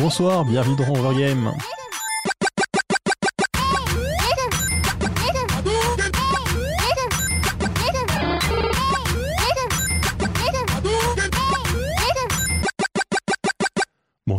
Bonsoir, bienvenue dans Overgame.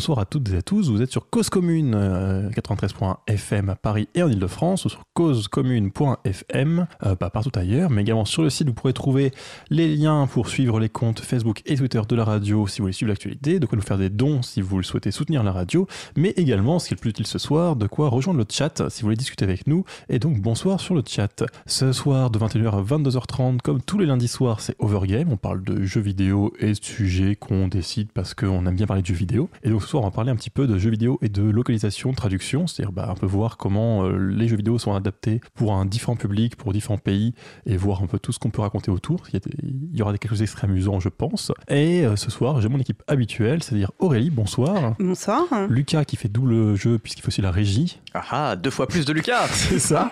Bonsoir à toutes et à tous, vous êtes sur Cause Commune 93.1 FM à Paris et en Ile-de-France, ou sur causecommune.fm, euh, pas partout ailleurs, mais également sur le site. Vous pourrez trouver les liens pour suivre les comptes Facebook et Twitter de la radio si vous voulez suivre l'actualité, de quoi nous faire des dons si vous le souhaitez soutenir la radio, mais également, ce qui est le plus utile ce soir, de quoi rejoindre le chat si vous voulez discuter avec nous, et donc bonsoir sur le chat. Ce soir de 21h à 22h30, comme tous les lundis soirs, c'est Overgame, on parle de jeux vidéo et de sujets qu'on décide parce qu'on aime bien parler de jeux vidéo, et donc soir, on va parler un petit peu de jeux vidéo et de localisation, traduction, c'est-à-dire bah, un peu voir comment euh, les jeux vidéo sont adaptés pour un différent public, pour différents pays, et voir un peu tout ce qu'on peut raconter autour. Il y, a des- il y aura des quelques extraits amusants, je pense. Et euh, ce soir, j'ai mon équipe habituelle, c'est-à-dire Aurélie, bonsoir. Bonsoir. Lucas qui fait double jeu puisqu'il fait aussi la régie, Ah ah, deux fois plus de Lucas c'est ça.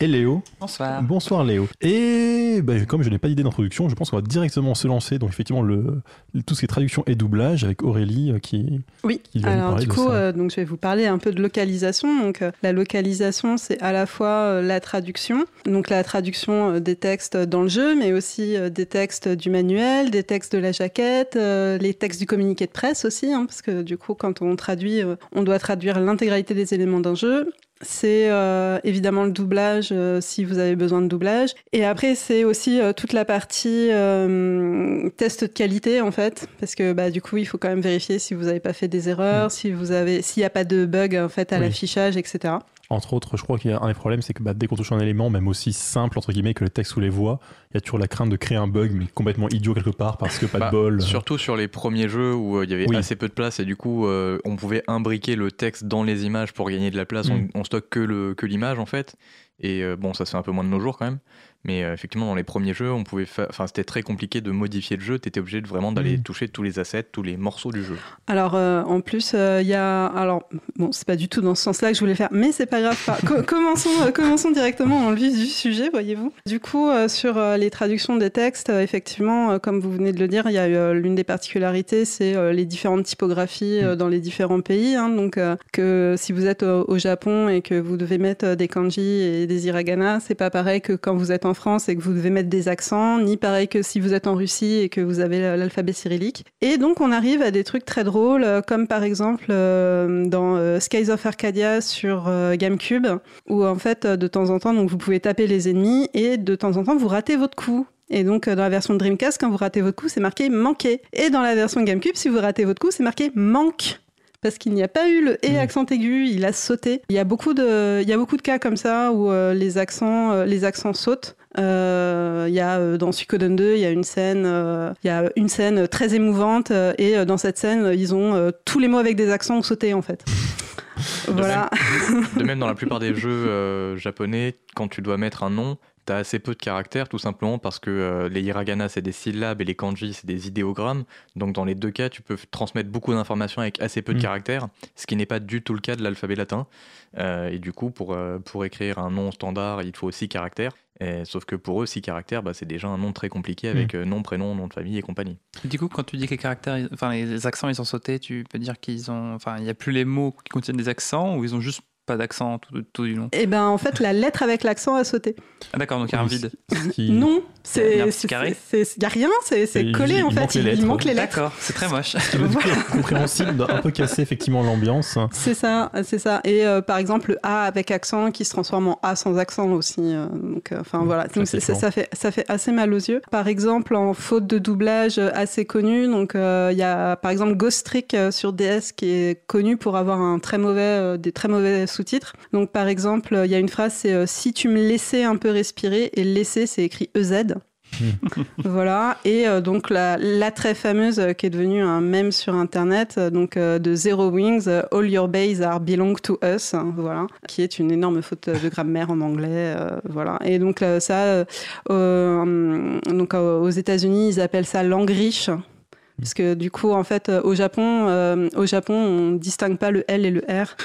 Et Léo. Bonsoir. Bonsoir Léo. Et bah, comme je n'ai pas d'idée d'introduction, je pense qu'on va directement se lancer. Donc effectivement, le, tout ce qui est traduction et doublage avec Aurélie euh, qui, Oui. Alors du coup, euh, donc je vais vous parler un peu de localisation. Donc euh, la localisation, c'est à la fois euh, la traduction, donc la traduction des textes dans le jeu, mais aussi des textes du manuel, des textes de la jaquette, les textes du communiqué de presse aussi, hein, parce que du coup, quand on traduit, on doit traduire l'intégralité des éléments d'un jeu. C'est euh, évidemment le doublage euh, si vous avez besoin de doublage. Et après, c'est aussi euh, toute la partie euh, test de qualité en fait, parce que bah, du coup, il faut quand même vérifier si vous n'avez pas fait des erreurs, si vous avez, s'il n'y a pas de bug en fait à Oui. l'affichage, etc. Entre autres, je crois qu'il y a un des problèmes, c'est que bah, dès qu'on touche un élément, même aussi simple entre guillemets que le texte ou les voix, il y a toujours la crainte de créer un bug, mais complètement idiot quelque part parce que pas Bah, de bol. Surtout sur les premiers jeux où euh, il y avait Oui. assez peu de place et du coup euh, on pouvait imbriquer le texte dans les images pour gagner de la place. Mm. On, on stocke que l'image en fait. Et euh, bon, ça se fait un peu moins de nos jours quand même. Mais euh, effectivement, dans les premiers jeux, on pouvait. Enfin, c'était très compliqué de modifier le jeu. T'étais obligé de vraiment d'aller Mm. toucher tous les assets, tous les morceaux du jeu. Alors euh, en plus, euh, il y a, alors bon, c'est pas du tout dans ce sens-là que je voulais faire, mais c'est pas grave. Pas- Co- commençons, commençons directement dans le vif du sujet, voyez-vous. Du coup, sur les traductions des textes, effectivement, comme vous venez de le dire, il y a l'une des particularités, c'est les différentes typographies euh, dans les différents pays. hein. donc que si vous êtes au, au Japon et que vous devez mettre des kanji et des hiragana, c'est pas pareil que quand vous êtes en France et que vous devez mettre des accents, ni pareil que si vous êtes en Russie et que vous avez l'alphabet cyrillique. Et donc on arrive à des trucs très drôles, euh, comme par exemple euh, dans euh, Skies of Arcadia sur euh, GameCube, où en fait de temps en temps donc vous pouvez taper les ennemis et de temps en temps vous ratez votre coup. Et donc, dans la version Dreamcast, quand vous ratez votre coup, c'est marqué manqué. Et dans la version GameCube, si vous ratez votre coup, c'est marqué manque. Parce qu'il n'y a pas eu le et Mm. accent aigu, il a sauté. Il y a beaucoup de, il y a beaucoup de cas comme ça où euh, les accents, euh, les accents sautent. Euh, Il y a dans Suikoden 2, il y a une scène, il y a une scène très émouvante et dans cette scène, ils ont tous les mots avec des accents ont sauté en fait. voilà. De même, dans la plupart des jeux japonais, quand tu dois mettre un nom, t'as assez peu de caractères, tout simplement parce que euh, les hiragana c'est des syllabes et les kanji c'est des idéogrammes. Donc dans les deux cas, tu peux transmettre beaucoup d'informations avec assez peu de Mm. caractères, ce qui n'est pas du tout le cas de l'alphabet latin. Euh, et du coup, pour, euh, pour écrire un nom standard, il faut 6 caractères. Et- sauf que pour eux, 6 caractères, bah, c'est déjà un nom très compliqué avec euh, nom, prénom, nom de famille et compagnie. Du coup, quand tu dis que les caractères, enfin les accents, ils ont sauté, tu peux dire qu'ils ont, enfin, il n'y a plus les mots qui contiennent des accents ou ils ont juste pas d'accent tout, tout du long. Et ben en fait, la lettre avec l'accent a sauté. Ah d'accord, donc il y a un vide. Qui- Non, Il y a un c'est, petit c'est- carré c'est- c'est- il y a rien, c'est, c'est collé il en fait. Il, lettres. manque les lettres. D'accord, c'est très moche. Est compréhensible, un peu casser effectivement l'ambiance. C'est ça, c'est ça. Et euh, par exemple, le A avec accent qui se transforme en A sans accent aussi. euh, donc, euh, enfin voilà, donc, c'est- c'est- ça fait ça fait assez mal aux yeux. Par exemple, en faute de doublage assez connu, donc euh, il y a par exemple Ghost Trick sur DS qui est connu pour avoir un très mauvais euh, des très mauvais sous-titres. Donc par exemple, il y a une phrase c'est euh, si tu me laissais un peu respirer et laisser c'est écrit EZ. voilà et euh, donc la, la très fameuse euh, qui est devenue un mème sur internet euh, donc de Zero Wings All Your Bays Are Belong to Us hein, voilà qui est une énorme faute de grammaire en anglais voilà et donc ça donc aux États-Unis ils appellent ça langue riche parce que du coup en fait au Japon au Japon on distingue pas le L et le R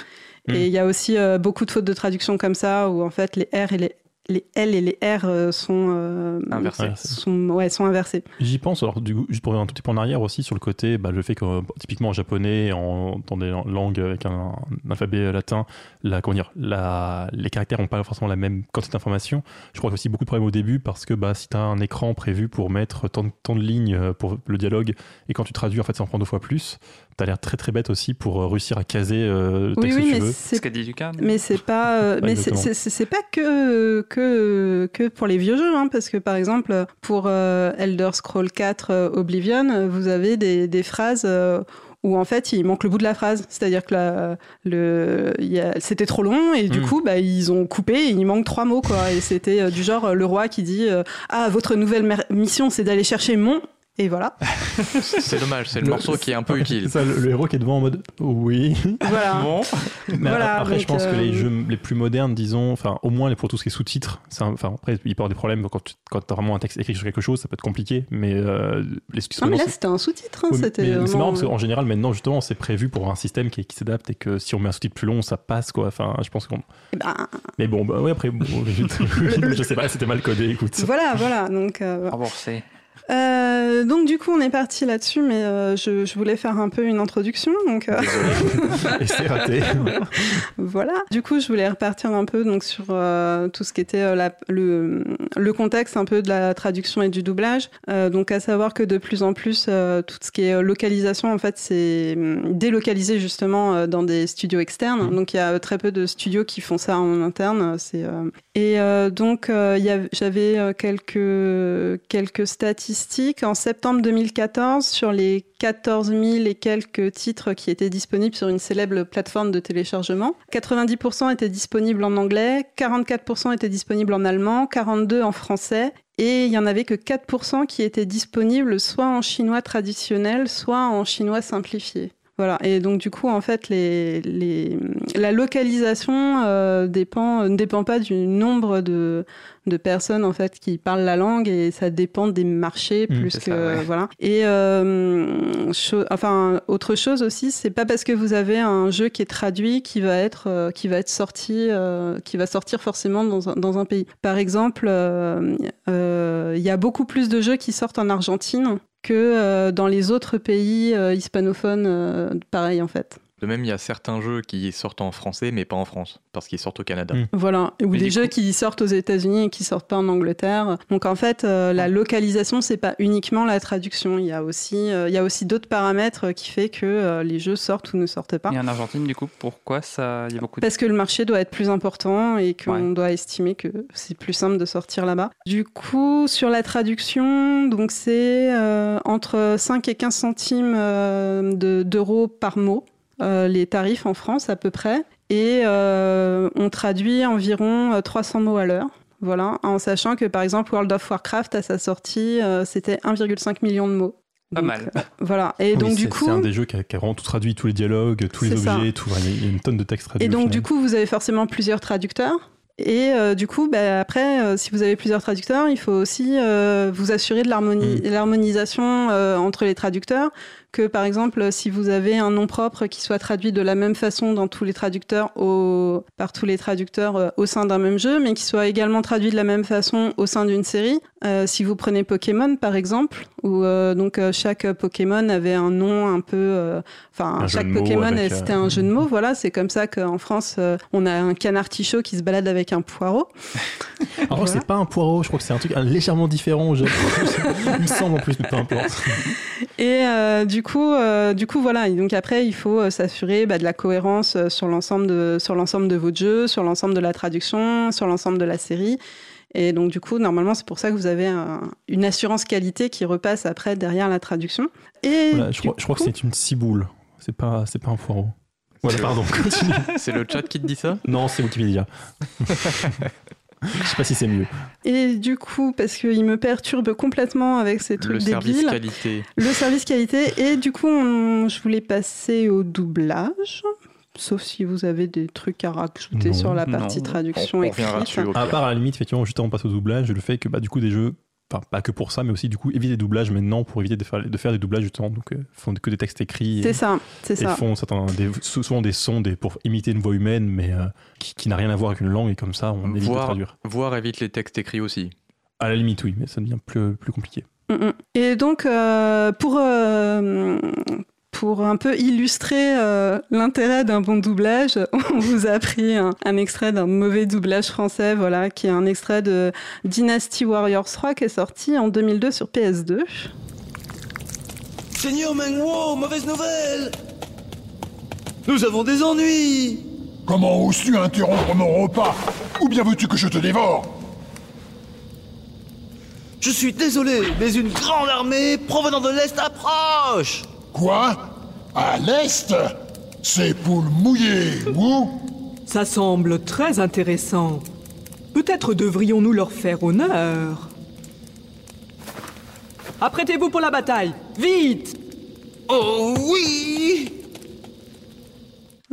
Mm. et il y a aussi euh, beaucoup de fautes de traduction comme ça où en fait les R et les les L et les R euh, sont, euh, Inversés. Ouais, sont, ouais, sont inversés. J'y pense, alors du coup, juste pour revenir un tout petit peu en arrière aussi, sur le côté, bah, le fait que euh, typiquement en japonais, en, dans des langues avec un, un alphabet latin, la, comment dire, la, les caractères n'ont pas forcément la même quantité d'informations. Je crois qu'il y a aussi beaucoup de problèmes au début parce que bah, si tu as un écran prévu pour mettre tant, de- tant de lignes pour le dialogue et quand tu traduis, en fait, ça en prend deux fois plus, tu as l'air très très bête aussi pour euh, réussir à caser euh, le texte oui, que tu mais veux. C'est ce qu'a dit Lucas. Mais c'est pas, euh, mais c'est- pas que, que que pour les vieux jeux, hein, parce que par exemple pour euh, Elder Scroll 4 euh, Oblivion, vous avez des, des phrases euh, où en fait il manque le bout de la phrase, c'est-à-dire que la- le c'était trop long et du Mm. coup bah ils ont coupé et il manque trois mots quoi et c'était euh, du genre euh, le roi qui dit euh, ah votre nouvelle mission c'est d'aller chercher mon et voilà C'est dommage, c'est le Le- morceau qui est un peu utile. C'est ça, le, le héros qui est devant en mode oui. voilà Bon, Mais Voilà, après, je pense que les euh, jeux les plus modernes, disons, enfin, au moins pour tout ce qui est sous-titres, enfin, après, il peut y avoir des problèmes quand tu quand as vraiment un texte écrit sur quelque chose, ça peut être compliqué, mais euh, les sous-titres. non mais là c'était un sous-titre hein, c'est- oui, c'était mais c'est vraiment, marrant parce qu'en général, maintenant, justement, c'est prévu pour un système qui, qui s'adapte et que si on met un sous-titre plus long, ça passe, quoi. Enfin, je pense qu'on. eh ben, Mais bon, bah, ouais, après, bon, je, je sais pas, c'était mal codé, écoute. voilà voilà donc euh, remboursé. Euh, donc du coup, on est parti là-dessus, mais euh, je, je voulais faire un peu une introduction. Donc euh, Et c'est raté. voilà. Du coup, je voulais repartir un peu donc sur tout ce qui était la- le, le contexte un peu de la traduction et du doublage. Donc à savoir que de plus en plus, tout ce qui est localisation, en fait, c'est hum, délocalisé justement dans des studios externes. Mhm. Donc il y a très peu de studios qui font ça en interne. C'est et donc, il y avait- j'avais quelques, quelques En septembre 2014, sur les 14 000 et quelques titres qui étaient disponibles sur une célèbre plateforme de téléchargement, 90% étaient disponibles en anglais, 44% étaient disponibles en allemand, 42% en français. Et il y en avait que 4% qui étaient disponibles soit en chinois traditionnel, soit en chinois simplifié. Voilà, et donc du coup, en fait, les, les, la localisation euh, dépend, ne dépend pas du nombre de, de personnes en fait qui parlent la langue et ça dépend des marchés Mm, plus que ça, ouais. voilà. Et euh, cho- enfin autre chose aussi, c'est pas parce que vous avez un jeu qui est traduit qui va être euh, qui va être sorti euh, qui va sortir forcément dans un, dans un pays. Par exemple, euh, il y a beaucoup plus de jeux qui sortent en Argentine que euh, dans les autres pays euh, hispanophones, euh, pareil en fait. De même, il y a certains jeux qui sortent en français, mais pas en France, parce qu'ils sortent au Canada. Mm. Voilà, ou Mais des jeux coup- qui sortent aux États-Unis et qui sortent pas en Angleterre. Donc en fait, euh, la localisation, c'est pas uniquement la traduction. Il y a aussi, euh, il y a aussi d'autres paramètres qui fait que euh, les jeux sortent ou ne sortent pas. Et en Argentine, du coup, pourquoi ça Il y a beaucoup de. Parce que le marché doit être plus important et qu'on Ouais. doit estimer que c'est plus simple de sortir là-bas. Du coup, sur la traduction, donc c'est euh, entre 5 et 15 centimes euh, de- d'euros par mot, les tarifs en France à peu près. Et euh, on traduit environ euh, 300 mots à l'heure. Voilà, en sachant que par exemple World of Warcraft à sa sortie, euh, c'était 1,5 million de mots. Pas Donc, mal. euh, voilà. Et Oui, donc c'est- du coup, C'est un des jeux qui a, qui a vraiment tout traduit, tous les dialogues, tous les ça. objets, tout. Il y a- une tonne de textes traduits. Et donc, du coup, vous avez forcément plusieurs traducteurs. Et euh, du coup, bah, après, euh, si vous avez plusieurs traducteurs, il faut aussi euh, vous assurer de Mm. l'harmonisation euh, entre les traducteurs. Que par exemple, si vous avez un nom propre qui soit traduit de la même façon dans tous les traducteurs au- par tous les traducteurs euh, au sein d'un même jeu, mais qui soit également traduit de la même façon au sein d'une série. Euh, si vous prenez Pokémon par exemple, où euh, donc euh, chaque Pokémon avait un nom un peu, enfin chaque Pokémon c'était un jeu de mots. Voilà, c'est comme ça qu'en France euh, on a un canard tichot qui se balade avec un poireau. Alors, Voilà. c'est pas un poireau, je crois que c'est un truc légèrement différent. je- Il me semble en plus, mais peu importe. Et euh, du coup, euh, du coup voilà. Et donc après, il faut euh, s'assurer bah, de la cohérence euh, sur l'ensemble de sur l'ensemble de votre jeu, sur l'ensemble de la traduction, sur l'ensemble de la série. Et donc du coup, normalement, c'est pour ça que vous avez un- une assurance qualité qui repasse après derrière la traduction. Et Voilà, je, crois, je crois que c'est une ciboule. C'est pas, c'est pas un poireau. Voilà, C'est- pardon, continue. C'est le chat qui te dit ça? Non, c'est Wikipédia. Je sais pas si c'est mieux. Et du coup, parce qu'il me perturbe complètement avec ces trucs Le service débiles, qualité. le service qualité. Et du coup, on- je voulais passer au doublage. Sauf si vous avez des trucs à rajouter Non. sur la partie On, traduction on reviendra écrite. dessus. À part à la limite, effectivement, juste avant de passer au doublage, le fait que bah, du coup, des jeux enfin pas que pour ça, mais aussi du coup éviter les doublages maintenant pour éviter de faire, de faire des doublages justement. Donc ils font que des textes écrits. C'est ça, c'est et ça. font certains, des, souvent des sons des, pour imiter une voix humaine, mais qui, qui n'a rien à voir avec une langue et comme ça on évite de traduire. Voire évite les textes écrits aussi. À la limite, oui, mais ça devient plus, plus compliqué. Mm, mm. Et donc, euh, pour, euh, pour un peu illustrer euh, l'intérêt d'un bon doublage, on vous a pris un, un extrait d'un mauvais doublage français, voilà, qui est un extrait de Dynasty Warriors 3 qui est sorti en 2002 sur PS2. Seigneur Mengwo, mauvaise nouvelle. Nous avons des ennuis. Comment oses-tu interrompre mon repas? Ou bien veux-tu que je te dévore? Je suis désolé, mais une grande armée provenant de l'Est approche Quoi? À l'Est? Ces poules mouillées, ou? Ça semble très intéressant. Peut-être devrions-nous leur faire honneur. Apprêtez-vous pour la bataille. Vite! Oh oui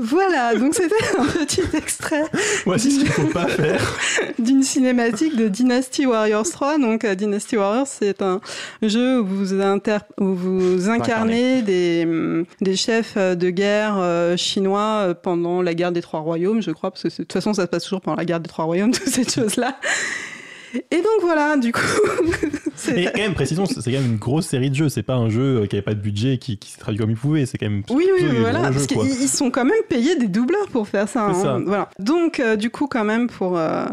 Voilà, donc c'était un petit extrait Voici ce qu'il faut pas faire. d'une cinématique de Dynasty Warriors 3. Donc euh, Dynasty Warriors, c'est un jeu où vous, inter- où vous incarnez des, hum, des chefs euh, de guerre euh, chinois pendant la guerre des Trois Royaumes, je crois, parce que de toute façon ça se passe toujours pendant la guerre des Trois Royaumes, toutes ces choses-là. Et donc voilà, du coup, Et quand même, précisons, c'est quand même une grosse série de jeux. C'est pas un jeu euh, qui avait pas de budget, qui, qui s'est traduit comme il pouvait. C'est quand même. Oui, oui, voilà, parce qu'ils ils sont quand même payés des doubleurs pour faire ça. Hein. ça. Voilà. Donc, euh, du coup, quand même, pour, euh,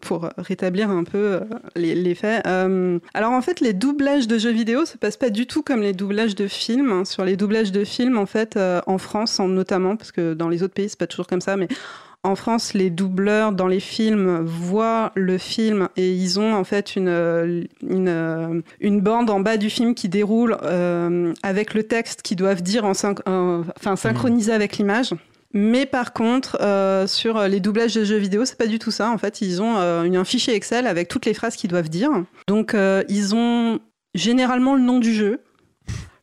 pour rétablir un peu euh, les, les faits. alors, en fait, les doublages de jeux vidéo se passent pas du tout comme les doublages de films. hein. Sur les doublages de films, en fait, en France, en- notamment, parce que dans les autres pays, c'est pas toujours comme ça, mais en France, les doubleurs dans les films voient le film et ils ont en fait une, euh, euh, une bande en bas du film qui déroule euh, avec le texte qu'ils doivent dire en syn- en- enfin, synchronisé avec l'image. Mais par contre, euh, sur les doublages de jeux vidéo, c'est pas du tout ça. En fait, ils ont euh, un fichier Excel avec toutes les phrases qu'ils doivent dire. Donc, euh, ils ont généralement le nom du jeu,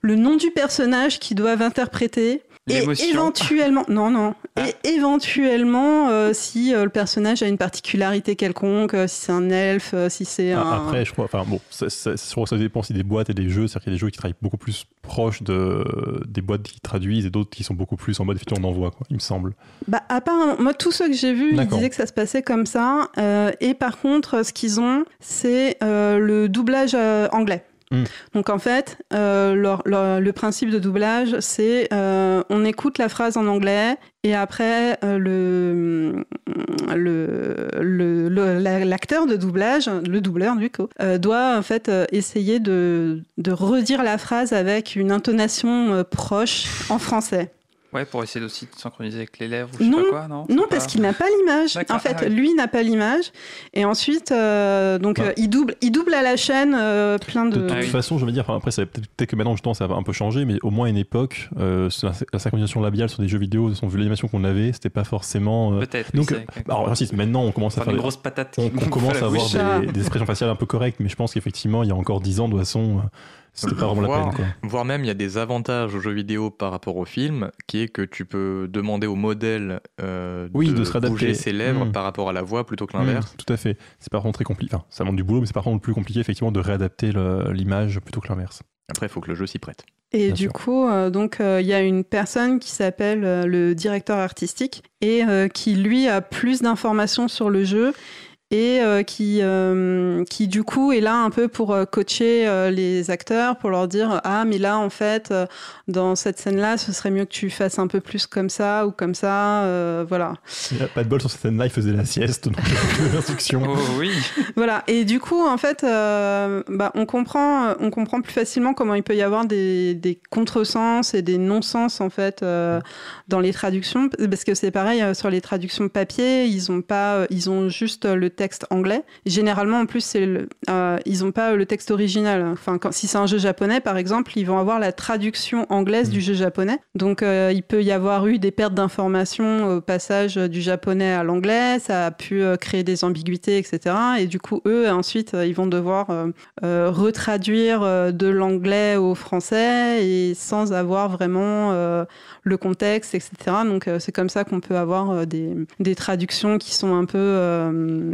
le nom du personnage qu'ils doivent interpréter. Et éventuellement, non, non. Ah. Et éventuellement, euh, si euh, le personnage a une particularité quelconque, euh, si c'est un elfe, euh, si c'est Ah, un. Après, je crois, enfin bon, ça, ça, je crois que ça dépend aussi des boîtes et des jeux. C'est-à-dire qu'il y a des jeux qui travaillent beaucoup plus proches de, des boîtes qui traduisent et d'autres qui sont beaucoup plus en mode effectivement on envoie, quoi, il me semble. Bah, apparemment, moi, tous ceux que j'ai vus, ils disaient que ça se passait comme ça. Euh, et par contre, ce qu'ils ont, c'est euh, le doublage euh, anglais. Mm. Donc en fait, euh, le principe de doublage, c'est euh, on écoute la phrase en anglais et après euh, la- l'acteur de doublage, le doubleur du coup, doit en fait essayer de, redire la phrase avec une intonation proche en français. Ouais, pour essayer aussi de synchroniser avec les lèvres ou je sais Non, pas quoi, non Non, parce pas- qu'il n'a pas l'image. En fait, ah oui. lui n'a pas l'image. Et ensuite, euh, donc, Bah. euh, il, double, il double à la chaîne euh, plein De de. toute Ah oui. façon, je veux dire, enfin, après, peut-être que maintenant, justement, ça va un peu changer, mais au moins à une époque, euh, la, synchronisation labiale sur des jeux vidéo, vu l'animation qu'on avait, c'était pas forcément. euh, Peut-être. donc, euh, alors, si, maintenant, on commence à faire. des- grosse patate. on, on commence à avoir des, des expressions faciales un peu correctes, mais je pense qu'effectivement, il y a encore 10 ans, de toute façon, euh, c'était pas vraiment la Voire- peine. Quoi. Voire même, il y a des avantages aux jeux vidéo par rapport au film, qui est que tu peux demander au modèle euh, Oui, de, de se réadapter. bouger ses lèvres Mm. par rapport à la voix plutôt que l'inverse. Mm, tout à fait. C'est par contre très compliqué. Enfin, ça demande du boulot, mais c'est par contre le plus compliqué, effectivement, de réadapter l'image plutôt que l'inverse. Après, il faut que le jeu s'y prête. Et Bien du sûr. coup, euh, donc, euh, il y a une personne qui s'appelle euh, le directeur artistique et euh, qui, lui, a plus d'informations sur le jeu et euh, qui, euh, qui, du coup, est là un peu pour euh, coacher euh, les acteurs, pour leur dire Ah, mais là, en fait, euh, dans cette scène-là, ce serait mieux que tu fasses un peu plus comme ça ou comme ça. euh, voilà. Il a pas de bol sur cette scène-là, il faisait la sieste, donc il y a plus d'instructions. Oh oui. Voilà, et du coup, en fait, euh, bah, on, comprend, on comprend plus facilement comment il peut y avoir des, des contresens et des non-sens, en fait, euh, dans les traductions. Parce que c'est pareil, euh, sur les traductions papier, ils ont, pas, euh, ils ont juste le texte anglais. Généralement, en plus, c'est le- euh, ils n'ont pas le texte original. Enfin, quand, si c'est un jeu japonais, par exemple, ils vont avoir la traduction anglaise Mm. du jeu japonais. Donc, euh, il peut y avoir eu des pertes d'informations au passage du japonais à l'anglais. Ça a pu euh, créer des ambiguïtés, etc. Et du coup, eux, ensuite, ils vont devoir retraduire de l'anglais au français et sans avoir vraiment le contexte, etc. Donc, c'est comme ça qu'on peut avoir des, des traductions qui sont un peu... euh,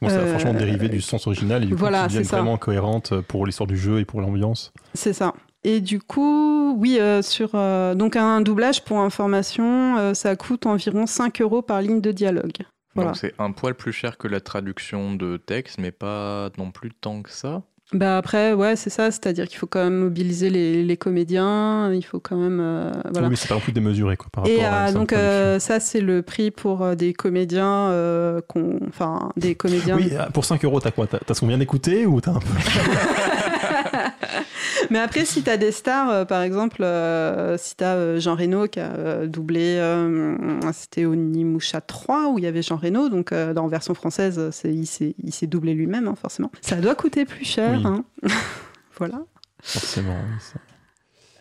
Bon, ça a Euh, franchement dérivé du sens original et du coup, voilà, ça. vraiment cohérentes pour l'histoire du jeu et pour l'ambiance. C'est ça. Et du coup, oui, euh, sur euh, donc un doublage pour information, euh, ça coûte environ 5 euros par ligne de dialogue. Voilà. Donc c'est un poil plus cher que la traduction de texte, mais pas non plus tant que ça. Bah après, ouais, c'est ça, c'est-à-dire qu'il faut quand même mobiliser les, les comédiens, il faut quand même, euh, voilà. Oui, mais c'est pas non plus démesuré quoi, par Et rapport à euh, une simple donc euh, ça, c'est le prix pour euh, des comédiens, euh, qu'on- enfin des comédiens. Oui, euh, pour 5 euros, t'as quoi? T'as t'as ce qu'on vient d'écouter ou t'as un peu? Mais après, si t'as des stars, euh, par exemple, euh, si t'as euh, Jean Reno qui a euh, doublé, c'était Onimusha 3 où il y avait Jean Reno, donc dans version française, c'est- il s'est il s'est doublé lui-même, hein, forcément. Ça doit coûter plus cher. Oui. hein. voilà. Forcément. oui, ça.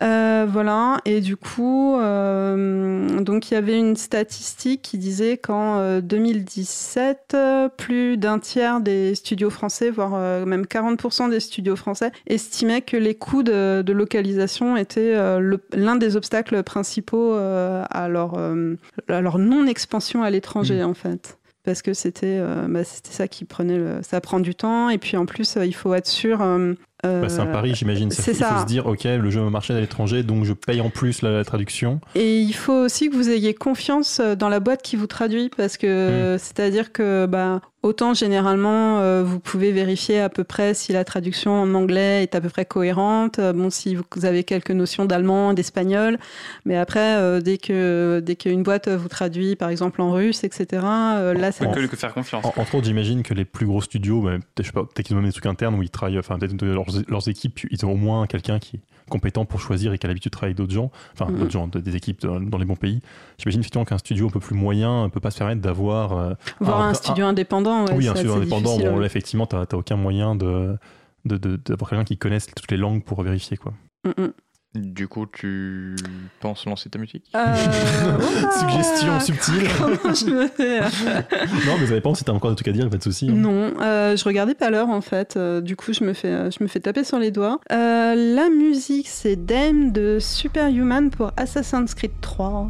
Euh, voilà, et du coup, euh, donc il y avait une statistique qui disait qu'en euh, 2017, euh, plus d'un tiers des studios français, voire euh, même 40% des studios français, estimaient que les coûts de, de localisation étaient euh, l'un des obstacles principaux euh, à leur, euh, non-expansion à l'étranger, en fait. Parce que c'était euh, bah, c'était ça qui prenait le... Ça prend du temps, et puis en plus, euh, il faut être sûr... euh, Bah, c'est un euh, pari, j'imagine. Ça- c'est Il faut ça. se dire, ok, le jeu va marcher à l'étranger, donc je paye en plus la, la traduction. Et il faut aussi que vous ayez confiance euh, dans la boîte qui vous traduit, parce que c'est-à-dire que bah, autant généralement euh, vous pouvez vérifier à peu près si la traduction en anglais est à peu près cohérente, euh, bon si vous avez quelques notions d'allemand, d'espagnol, mais après euh, dès que dès qu'une boîte vous traduit par exemple en russe, etc. euh, là peut que, que faire confiance. En- entre autres, j'imagine que les plus gros studios, bah, peut-être qu'ils ont même des trucs internes où ils travaillent, enfin peut-être leurs, leurs équipes, ils ont au moins quelqu'un qui compétent pour choisir et qui a l'habitude de travailler avec d'autres gens, enfin Mhm. d'autres gens, de- des équipes dans, dans les bons pays. J'imagine effectivement qu'un studio un peu plus moyen ne peut pas se permettre d'avoir euh, voir un- un, studio indépendant. ouais, oui, un studio indépendant, bon, là, effectivement, tu n'as aucun moyen de, de, de- d'avoir quelqu'un qui connaisse toutes les langues pour vérifier. Quoi. Mm, mm. Du coup, tu penses lancer ta musique Euh, Suggestion subtile. comment je me fais non, mais ça dépend si tu as encore des trucs à dire, pas de souci. hein. Non, euh, je regardais pas l'heure en fait. Euh, du coup, je me fais, je me fais taper sur les doigts. Euh, la musique, c'est Dame de Superhuman pour Assassin's Creed 3.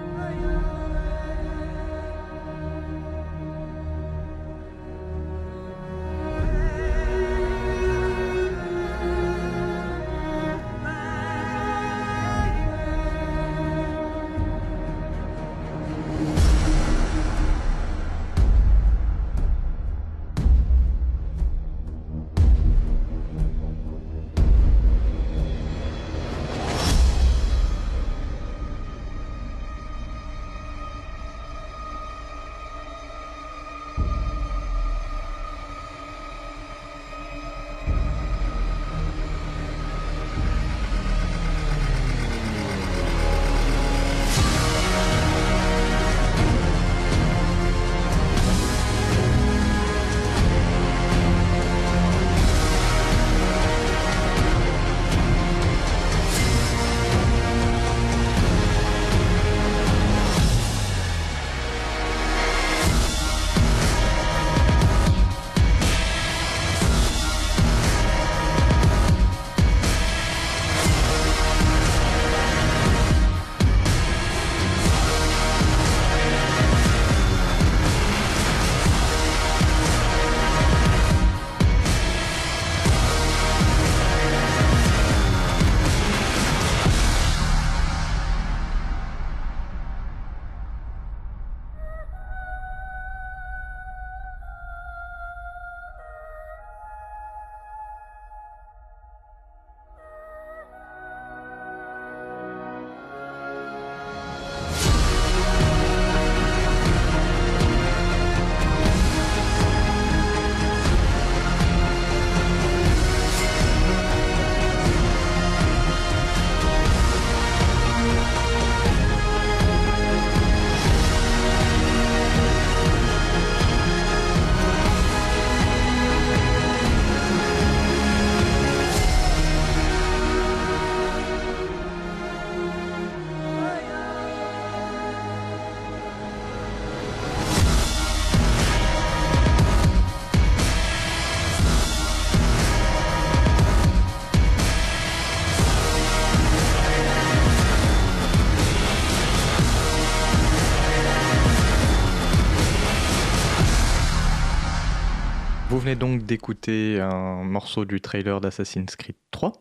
venez donc d'écouter un morceau du trailer d'Assassin's Creed 3.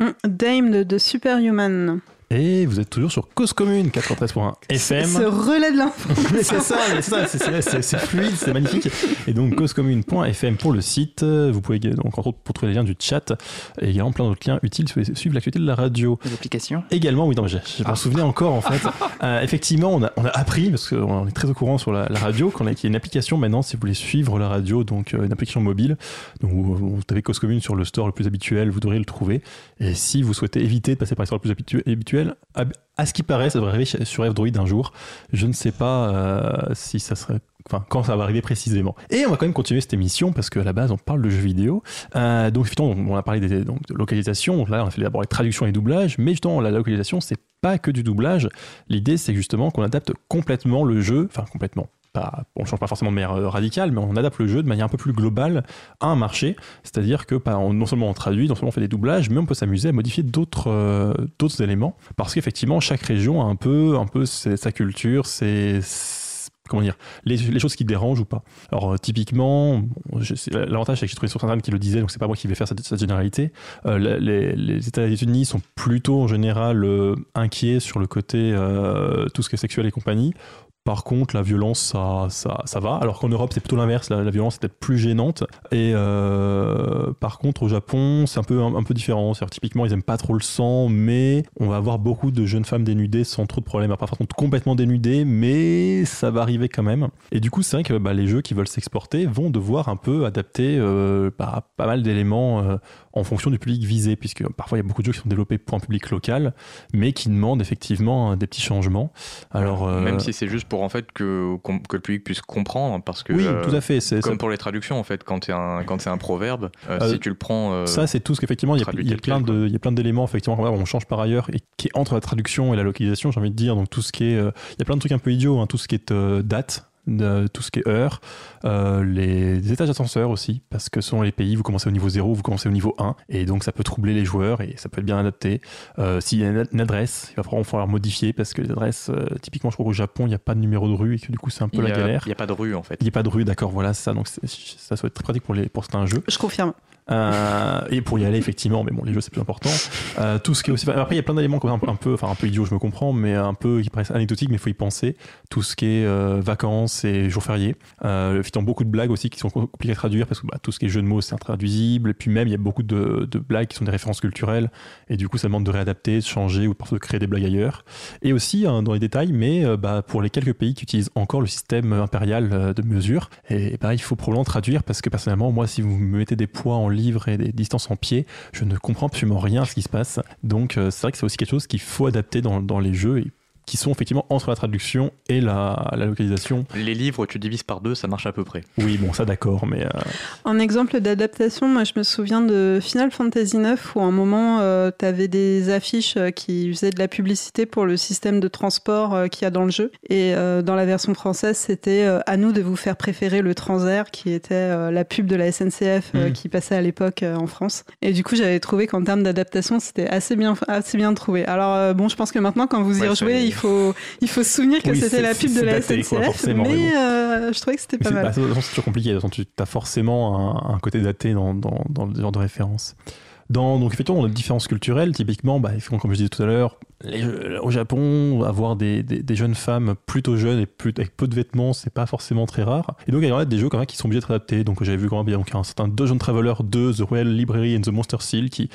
Hum, Dame de, de Superhuman. Et vous êtes toujours sur Cause Commune 93.1 FM. Ce relais de l'info. C'est ça, c'est fluide, c'est magnifique. Et donc causecommune.fm pour le site. Vous pouvez donc entre autres pour trouver les liens du chat et également plein d'autres liens utiles pour suivre l'actualité de la radio. Les applications. Également, oui, non, mais je, je m'en souvenais encore en fait. Euh, effectivement, on a, on a appris, parce qu'on est très au courant sur la, la radio, qu'on a qu'il y a une application maintenant si vous voulez suivre la radio, donc euh, une application mobile. Donc vous, vous tapez Cause Commune sur le store le plus habituel, vous devriez le trouver. Et si vous souhaitez éviter de passer par les stores le plus habitu- à, ce qui paraît, ça devrait arriver sur F-Droid un jour. Je ne sais pas euh, si ça serait. Enfin, quand ça va arriver précisément. Et on va quand même continuer cette émission parce qu'à la base, on parle de jeux vidéo. Euh, donc, effectivement, on a parlé donc, de localisation. Là, on a fait d'abord les traductions et doublages. Mais justement, la localisation, c'est pas que du doublage. L'idée, c'est justement qu'on adapte complètement le jeu. Enfin, complètement. Pas, on ne change pas forcément de manière euh, radicale, mais on adapte le jeu de manière un peu plus globale à un marché. C'est-à-dire que bah, on- non seulement on traduit, non seulement on fait des doublages, mais on peut s'amuser à modifier d'autres euh, d'autres éléments. Parce qu'effectivement, chaque région a un peu, un peu sa culture, ses, comment dire, les, choses qui dérangent ou pas. Alors euh, typiquement, l'avantage c'est que j'ai trouvé sur Internet qui le disait, donc c'est pas moi qui vais faire cette, généralité. Les, États-Unis sont plutôt en général inquiets sur le côté tout ce qui est sexuel et compagnie. Par contre, la violence, ça, ça, ça va. Alors qu'en Europe, c'est plutôt l'inverse. La, la violence est peut-être plus gênante. Et euh, par contre, au Japon, c'est un peu, un, un peu différent. C'est-à-dire, typiquement, ils aiment pas trop le sang, mais on va avoir beaucoup de jeunes femmes dénudées sans trop de problèmes. Alors, Pas forcément complètement dénudées, mais ça va arriver quand même. Et du coup, c'est vrai que bah, les jeux qui veulent s'exporter vont devoir un peu adapter euh, bah, pas mal d'éléments euh, en fonction du public visé, puisque parfois il y a beaucoup de jeux qui sont développés pour un public local, mais qui demandent effectivement des petits changements. Alors, Même si c'est juste pour en fait que, que le public puisse comprendre, parce que oui, euh, tout à fait. C'est, comme ça- pour les traductions en fait, quand, c'est un, quand c'est un proverbe, euh, Euh, si tu le prends, euh, Ça, c'est tout ce qu'effectivement, il y y a plein de, il y a plein d'éléments, effectivement, on change par ailleurs, et qui est entre la traduction et la localisation, j'ai envie de dire. Donc, tout ce qui est. euh, il y a plein de trucs un peu idiots, hein, tout ce qui est euh, date. De- tout ce qui est heure, euh, les étages d'ascenseur aussi, parce que selon les pays, vous commencez au niveau 0, vous commencez au niveau 1, et donc ça peut troubler les joueurs et ça peut être bien adapté. Euh, S'il y a une, adresse, il va falloir, modifier, parce que les adresses, euh, typiquement, je crois qu'au Japon, il n'y a pas de numéro de rue, et que du coup, c'est un peu il la n'y a, galère. il y a pas de rue en fait. Il n'y a pas de rue, d'accord, voilà, c'est ça, donc ça, va être très pratique pour, les, pour certains jeux. Je confirme. Euh, et pour y aller, effectivement, mais bon, les jeux c'est plus important. Euh, tout ce qui est aussi. Après, il y a plein d'éléments un, un peu, enfin un peu idiots, je me comprends, mais un peu qui paraissent anecdotiques, mais il faut y penser. Tout ce qui est euh, vacances et jours fériés. Euh, effectivement, beaucoup de blagues aussi qui sont compliquées à traduire parce que bah, tout ce qui est jeu de mots c'est intraduisible. Et puis même, il y a beaucoup de, blagues qui sont des références culturelles. Et du coup, ça demande de réadapter, de changer ou parfois de créer des blagues ailleurs. Et aussi, hein, dans les détails, mais bah, pour les quelques pays qui utilisent encore le système impérial de mesure, et, bah, il faut probablement traduire parce que personnellement, moi, si vous me mettez des poids en livres et des distances en pieds, je ne comprends absolument rien à ce qui se passe. Donc, euh, c'est vrai que c'est aussi quelque chose qu'il faut adapter dans, dans les jeux et qui sont effectivement entre la traduction et la, la localisation. Les livres, tu divises par deux, ça marche à peu près. Oui, bon, ça d'accord, mais euh, En exemple d'adaptation, moi je me souviens de Final Fantasy IX où à un moment tu avais des affiches euh, qui faisaient de la publicité pour le système de transport euh, qu'il y a dans le jeu. Et euh, dans la version française, c'était euh, à nous de vous faire préférer le Transair qui était euh, la pub de la SNCF euh, Mhm. qui passait à l'époque euh, en France. Et du coup, j'avais trouvé qu'en termes d'adaptation, c'était assez bien, assez bien trouvé. Alors euh, bon, je pense que maintenant, quand vous y Ouais, rejouez, il faut, il faut se souvenir que Oui, c'était la pub de la daté, SNCF, mais euh, je trouvais que c'était pas mal. bah, c'est toujours compliqué. Tu as forcément un, un côté daté dans, dans, dans le genre de référence. Dans, donc effectivement, on a des différences culturelles. Typiquement, bah, comme je disais tout à l'heure, les- au Japon, avoir des, des, jeunes femmes plutôt jeunes et avec peu de vêtements, c'est pas forcément très rare. Et donc, il y a des jeux quand même qui sont obligés d'être adaptés. Donc, j'avais vu quand même donc un certain Dungeon Traveler 2, The Royal Library and the Monster Seal, qui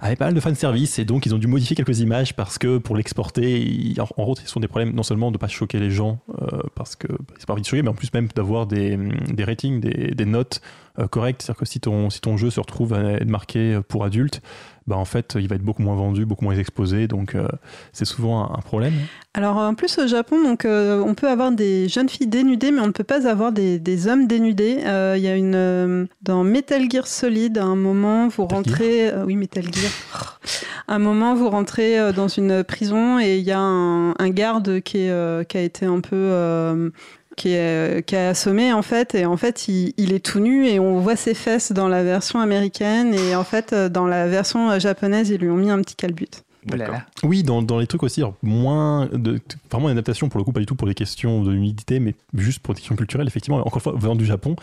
avait pas mal de fanservice. Et donc, ils ont dû modifier quelques images parce que pour l'exporter, en, en gros, ce sont des problèmes non seulement de pas choquer les gens, euh, parce que bah, c'est pas envie de choquer, mais en plus même d'avoir des, des ratings, des, des notes euh, correctes. C'est-à-dire que si ton, si ton jeu se retrouve à être marqué pour adultes, bah en fait, il va être beaucoup moins vendu, beaucoup moins exposé. Donc, euh, c'est souvent un, un problème. Alors en plus au Japon, donc euh, on peut avoir des jeunes filles dénudées, mais on ne peut pas avoir des, des hommes dénudés. Euh, Il y a une euh, dans Metal Gear Solid, à un moment vous Metal rentrez, euh, oui Metal Gear. À un moment vous rentrez euh, dans une prison et il y a un, un garde qui, est, euh, qui a été un peu euh, qui est, qui est assommé en fait et en fait il, il est tout nu et on voit ses fesses dans la version américaine et en fait euh, dans la version euh, japonaise ils lui ont mis un petit calbut. D'accord. Oui, dans, dans les trucs aussi, alors, moins de, vraiment une adaptation pour le coup, pas du tout pour les questions de l'humidité, mais juste pour des questions culturelles, effectivement, encore une fois, venant du Japon.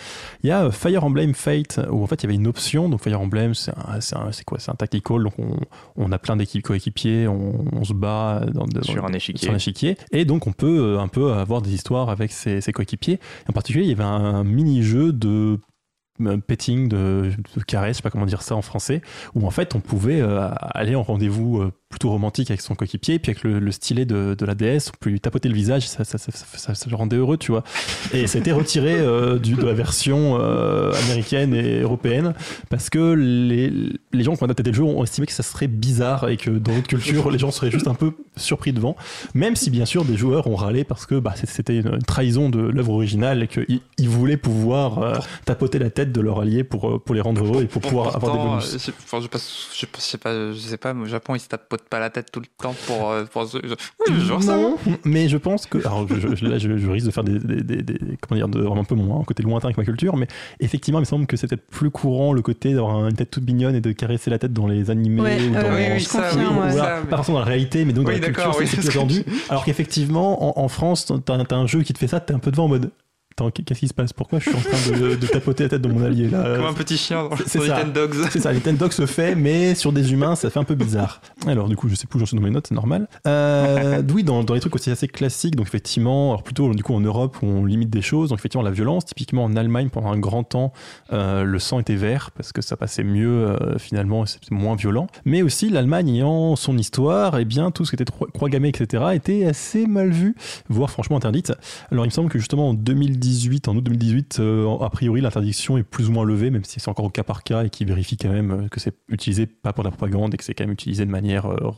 Il y a euh, Fire Emblem Fate, où en fait il y avait une option, donc Fire Emblem, c'est un- c'est un- c'est quoi? C'est un tactical, donc on, on a plein d'équipes coéquipiers, on, on se bat dans, dans- Sur un échiquier. sur un échiquier, et donc on peut euh, un peu avoir des histoires avec ses, ses coéquipiers. En particulier, il y avait un mini-jeu de petting, de, de caresse, je sais pas comment dire ça en français, où en fait on pouvait euh, aller en rendez-vous euh, plutôt romantique avec son coéquipier, puis avec le, le stylet de, de la déesse, on peut lui tapoter le visage, ça, ça, ça, le rendait heureux, tu vois. Et été retiré euh, du, de la version euh, américaine et européenne, parce que les, les gens qui ont adapté le jeu ont estimé que ça serait bizarre et que dans d'autres cultures, les gens seraient juste un peu surpris devant, même si bien sûr des joueurs ont râlé parce que bah, c'était une, trahison de l'œuvre originale et qu'ils ils voulaient pouvoir euh, tapoter la tête de leur allié pour, euh, pour les rendre heureux et pour pouvoir avoir des bonus. euh, je, enfin, je, passe- je, je sais pas, je sais pas, mais au Japon, ils se tapotent pas la tête tout le temps pour. euh, pour ce- je- oui, je vois ça. Non, mais je pense que. Alors, je, je- là, je, je risque de faire des, des- des- des- comment dire, de, un peu mon un côté lointain avec ma culture, mais effectivement, il me semble que c'est peut-être plus courant le côté d'avoir une tête toute mignonne et de caresser la tête dans les animés Ouais, ou euh, dans. oui, oui, dans- je confirme, ou voilà, Ça, mais- Pas forcément dans la réalité, mais donc dans Oui, la culture, oui, c'est ce. Alors qu'effectivement, en, en France, t'as t'as un jeu qui te fait ça, t'es un peu devant en mode. Attends, qu'est-ce qui se passe? Pourquoi je suis en train de, de tapoter la tête de mon allié là? Comme un petit chien dans ça. Little Dogs. C'est ça, les Ten Dogs se fait, mais sur des humains, ça fait un peu bizarre. Alors, du coup, je sais plus où j'en suis dans mes notes, c'est normal. Euh, oui, dans, dans les trucs aussi assez classiques, donc effectivement, alors plutôt du coup en Europe on limite des choses, donc effectivement la violence, typiquement en Allemagne pendant un grand temps, euh, le sang était vert parce que ça passait mieux euh, finalement, et c'était moins violent. Mais aussi l'Allemagne ayant son histoire, et bien tout ce qui était croix gammée, etc., était assez mal vu, voire franchement interdite. Alors il me semble que justement en 2018, en août 2018, euh, a priori l'interdiction est plus ou moins levée, même si c'est encore au cas par cas et qui vérifie quand même euh, que c'est utilisé pas pour la propagande et que c'est quand même utilisé de manière euh,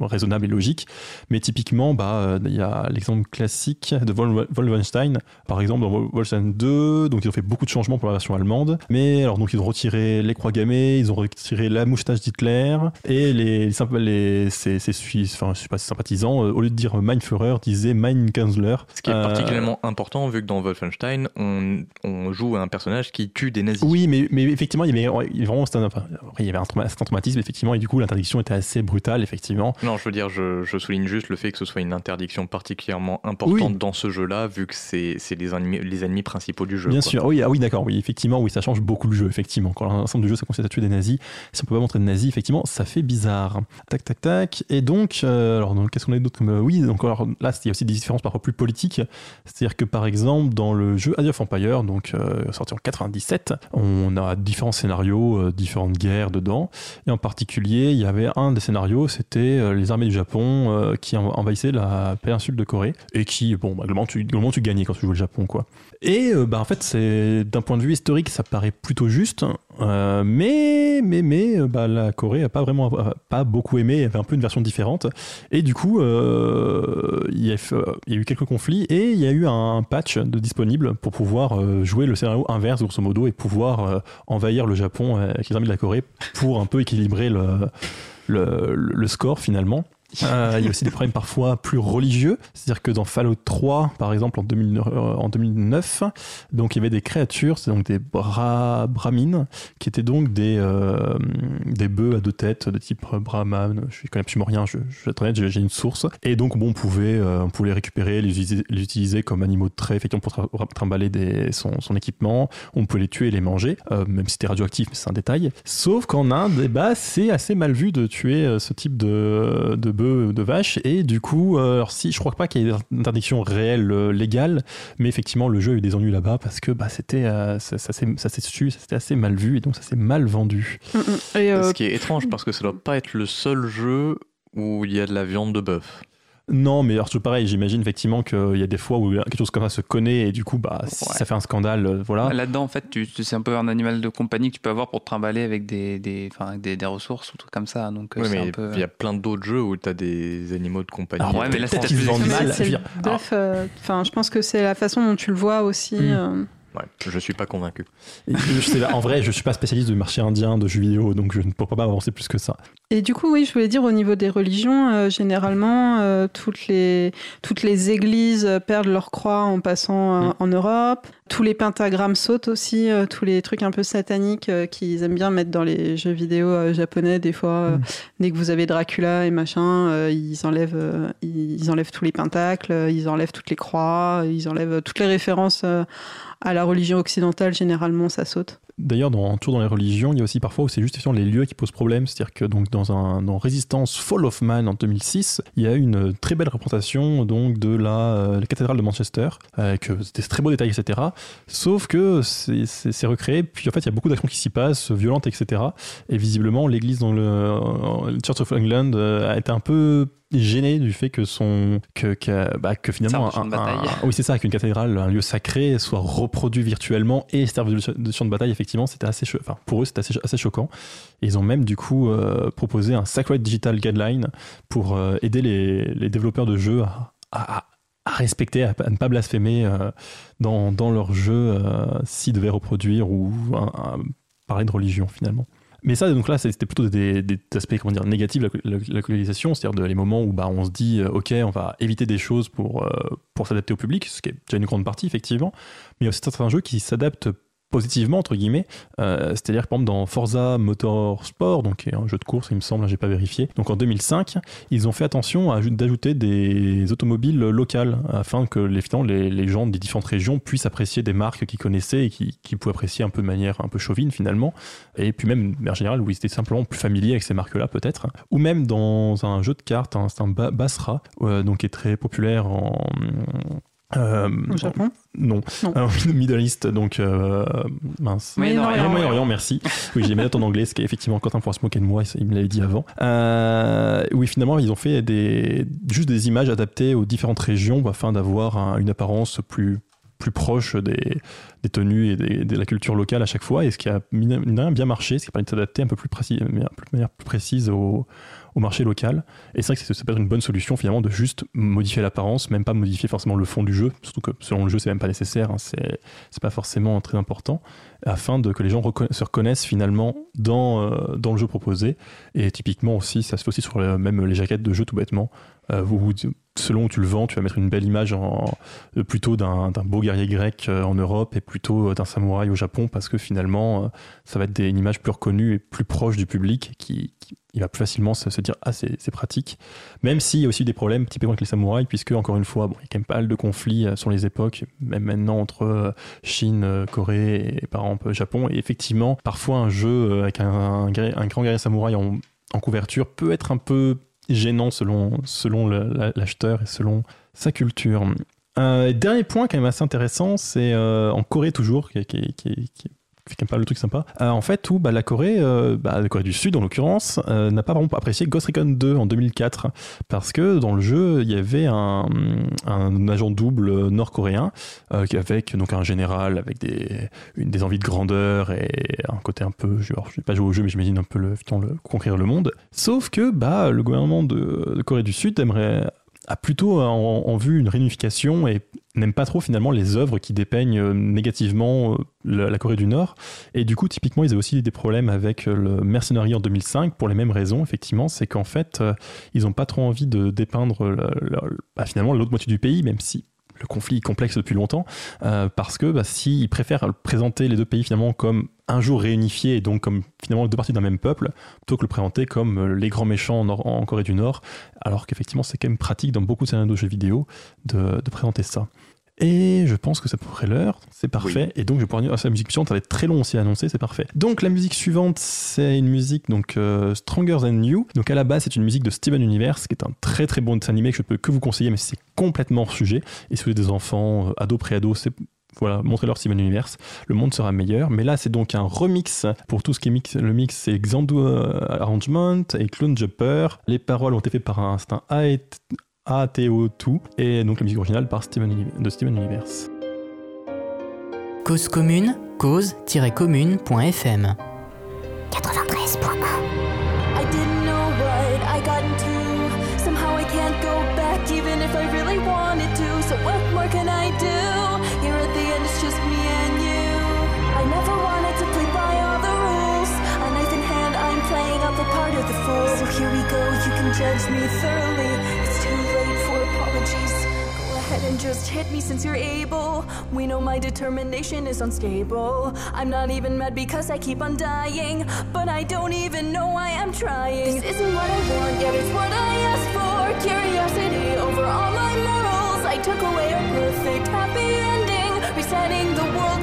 raisonnable et logique. Mais typiquement, bah, euh, il y a l'exemple classique de Vol- Wolfenstein, par exemple dans Wol- Wolfenstein 2, donc ils ont fait beaucoup de changements pour la version allemande, mais alors donc ils ont retiré les croix gammées, ils ont retiré la moustache d'Hitler et les, les, les ces, ces Suisses, enfin je sais pas, sympathisants, euh, au lieu de dire Mein Führer, disaient Mein Kanzler. Ce qui est Euh, particulièrement important vu que dans Wolfenstein, on, on joue un personnage qui tue des nazis. Oui, mais, mais effectivement, il y avait vraiment un- enfin, il y avait un, traumatisme, effectivement, et du coup, l'interdiction était assez brutale, effectivement. Non, je veux dire, je, je souligne juste le fait que ce soit une interdiction particulièrement importante Oui. dans ce jeu-là, vu que c'est c'est les ennemis, les ennemis principaux du jeu. Bien quoi. sûr, oui, ah oui, d'accord, oui, effectivement, oui, ça change beaucoup le jeu, effectivement. Quand l'ensemble du jeu, ça consiste à tuer des nazis, si on peut pas montrer de nazis, effectivement, ça fait bizarre. Tac, tac, tac. Et donc, euh, alors, donc, qu'est-ce qu'on a d'autre comme. euh, oui, donc, alors, là, il y a aussi des différences parfois plus politiques. C'est-à-dire que, par exemple, dans le jeu Age of Empire, donc, euh, sorti en 97, on a différents scénarios, euh, différentes guerres dedans. Et en particulier, il y avait un des scénarios, c'était les armées du Japon euh, qui en- envahissaient la péninsule de Corée et qui, bon, bah, globalement, tu, tu gagnais quand tu jouais le Japon, quoi. Et euh, bah, en fait, c'est d'un point de vue historique, ça paraît plutôt juste, euh, mais mais mais euh, bah, la Corée a pas vraiment pas beaucoup aimé, avait un peu une version différente. Et du coup, il y, a, eu quelques conflits et il y a eu un patch de disponible pour pouvoir jouer le scénario inverse, grosso modo, et pouvoir envahir le Japon avec les armées de la Corée pour un peu équilibrer le, le, score finalement. Euh, il y a aussi des problèmes parfois plus religieux, c'est-à-dire que dans Fallout 3, par exemple en, 2000 euh, 2009, donc il y avait des créatures, c'est donc des bra brahmines, qui étaient donc des, euh, des bœufs à deux têtes de type brahman. Je connais absolument rien, je, je j'ai une source. Et donc bon, on pouvait, euh, on pouvait les récupérer, les utiliser, comme animaux de trait, effectivement pour trimballer son, équipement. On pouvait les tuer et les manger, même si c'était radioactif, mais c'est un détail. Sauf qu'en Inde, eh bah, c'est assez mal vu de tuer ce type de, de bœufs, de vaches. Et du coup, euh, alors si, je crois pas qu'il y ait une interdiction réelle, euh, légale, mais effectivement, le jeu a eu des ennuis là-bas parce que bah, c'était, euh, ça, ça s'est ça s'est su, ça c'était assez mal vu et donc ça s'est mal vendu. Mm, mm. Et, euh, Ce qui est étrange parce que ça doit pas être le seul jeu où il y a de la viande de bœuf. Non, mais alors, c'est pareil, j'imagine effectivement qu'il y a des fois où quelque chose comme ça se connaît et du coup, bah, si Ouais. ça fait un scandale, euh, voilà. Là-dedans, en fait, tu, tu- c'est un peu un animal de compagnie que tu peux avoir pour te trimballer avec des, des, enfin, avec des, des ressources ou trucs comme ça. Donc, euh, mais peu. il y a plein d'autres jeux où tu as des animaux de compagnie. Alors, ouais, mais là, c'est plus mal. euh, Enfin, je pense que c'est la façon dont tu le vois aussi. Mm. euh, Ouais, je suis pas convaincu. Et je sais, en vrai, je suis pas spécialiste du marché indien de jeux vidéo, donc je ne pourrais pas avancer plus que ça. Et du coup, oui, je voulais dire au niveau des religions, euh, généralement, euh, toutes, les, toutes les églises perdent leur croix en passant euh, Mm. en Europe. Tous les pentagrammes sautent aussi, euh, tous les trucs un peu sataniques euh, qu'ils aiment bien mettre dans les jeux vidéo euh, japonais. Des fois, euh, Mm. dès que vous avez Dracula et machin, euh, ils, enlèvent, euh, ils enlèvent tous les pentacles, ils enlèvent toutes les croix, ils enlèvent toutes les références euh, à la religion occidentale. Généralement, ça saute. D'ailleurs, dans, toujours dans les religions, il y a aussi parfois où c'est juste les lieux qui posent problème. C'est-à-dire que donc dans un dans Résistance Fall of Man en 2006, il y a une très belle représentation donc de la, euh, la cathédrale de Manchester avec euh, des très beaux détails, etc. Sauf que c'est- recréé, puis en fait il y a beaucoup d'actions qui s'y passent, violentes, etc. Et visiblement, l'église dans le, euh, Church of England a été un peu gêné du fait que son que que, bah, que finalement oui c'est ça qu'une cathédrale un lieu sacré soit reproduit virtuellement et serve de, de champ de bataille effectivement c'était assez pour eux c'était assez, choquant et ils ont même du coup euh, proposé un Sacred Digital Guideline pour euh, aider les, développeurs de jeux à, respecter à, ne pas blasphémer euh, dans, dans leurs jeux euh, s'ils devaient reproduire ou parler de religion finalement mais ça, donc là, c'était plutôt des, aspects comment dire, négatifs de la, la- colonisation, c'est-à-dire les moments où bah, on se dit, OK, on va éviter des choses pour, pour s'adapter au public, ce qui est déjà une grande partie, effectivement. Mais il y a certains jeux qui s'adaptent positivement, entre guillemets. Euh, c'est-à-dire, par exemple, dans Forza Motorsport, donc qui est un jeu de course, il me semble, hein, j'ai pas vérifié. Donc en 2005, ils ont fait attention à aj- d'ajouter des automobiles locales afin que les, les, les gens des différentes régions puissent apprécier des marques qu'ils connaissaient et qui, qui pouvaient apprécier un peu de manière un peu chauvine finalement et puis même en général où ils étaient simplement plus familiers avec ces marques-là peut-être, ou même dans un jeu de cartes, hein, c'est un ba- Basra, euh, donc qui est très populaire en euh, Au Japon. non, Non. Alors, Middle East, donc euh, mince. Moyen-Orient. Moyen-Orient, merci. Oui, j'ai mis notes en anglais, ce qui est effectivement Quentin pourra se moquer de moi, il me l'avait dit avant. Euh, oui, finalement, ils ont fait des, juste des images adaptées aux différentes régions afin d'avoir un- une apparence plus plus proche des, des tenues et des- de la culture locale à chaque fois, et ce qui a bien marché, ce qui a permis de s'adapter un peu plus précis, de manière plus précise au, au marché local. Et c'est vrai que ça peut être une bonne solution finalement de juste modifier l'apparence, même pas modifier forcément le fond du jeu, surtout que selon le jeu c'est même pas nécessaire, hein, c'est pas forcément très important, afin que les gens se reconnaissent finalement dans, euh, dans le jeu proposé. Et typiquement aussi, ça se fait aussi sur le- même les jaquettes de jeu tout bêtement. Euh, où- selon où tu le vends, tu vas mettre une belle image euh, plutôt d'un beau guerrier grec euh, en Europe et plutôt d'un samouraï au Japon parce que finalement ça va être une image plus reconnue et plus proche du public qui, il va plus facilement se, dire ah c'est pratique. Même s'il y a aussi des problèmes typiquement avec les samouraïs puisque encore une fois bon, il y a quand même pas mal de conflits sur les époques même maintenant entre Chine Corée et par exemple Japon. Et effectivement parfois un jeu avec un, un grand guerrier samouraï en, en couverture peut être un peu gênant selon, selon l'acheteur et selon sa culture. Euh, dernier point quand même assez intéressant, c'est euh, en Corée toujours, qui, qui, même pas le truc sympa. Euh, en fait, où bah, la Corée, euh, bah, la Corée du Sud en l'occurrence, euh, n'a pas vraiment apprécié Ghost Recon 2 en 2004 parce que dans le jeu, il y avait un, un agent double nord-coréen avec donc un général avec des, des envies de grandeur et un côté un peu, je n'ai pas joué au jeu, mais j'imagine un peu le, le conquérir le monde. Sauf que bah, le gouvernement de Corée du Sud aimerait a plutôt en, en vue une réunification et n'aime pas trop finalement les œuvres qui dépeignent euh, négativement euh, la, Corée du Nord. Et du coup, typiquement, ils ont aussi des problèmes avec euh, le mercenariat en 2005 pour les mêmes raisons, effectivement. C'est qu'en fait, ils n'ont pas trop envie de dépeindre bah, finalement l'autre moitié du pays, même si le conflit complexe depuis longtemps, euh, parce que bah, s'ils préfèrent présenter les deux pays finalement comme un jour réunifiés et donc comme finalement deux parties d'un même peuple, plutôt que le présenter comme euh, les grands méchants en, Corée du Nord, alors qu'effectivement c'est quand même pratique dans beaucoup de scénarios de jeux vidéo de présenter ça. Et je pense que peu près l'heure, c'est parfait. Et donc je vais pouvoir dire, ah, la musique suivante, ça va être très long aussi à annoncer, c'est parfait. Donc la musique suivante, c'est une musique donc euh, Stronger Than You. Donc à la base, c'est une musique de Steven Universe, qui est un très très bon dessin animé que je peux que vous conseiller, mais c'est complètement hors sujet. Et si vous avez des enfants, euh, ados, pré-ados, c'est voilà, montrez-leur Steven Universe, le monde sera meilleur. Mais là, c'est donc un remix pour tout ce qui est mix. Le mix, c'est Xandu Arrangement et Clone Jumper. Les paroles ont été faites par un, un ATO2, et donc la musique originale par Steven, de Steven Universe. Cause commune, cause-commune.fm 93.1 judge me thoroughly. Ahead and just hit me since you're able. We know my determination is unstable. I'm not even mad because I keep on dying. But I don't even know why I am trying. This isn't what I want, yet it's what I asked for. Curiosity over all my morals. I took away a perfect happy ending. Resetting the world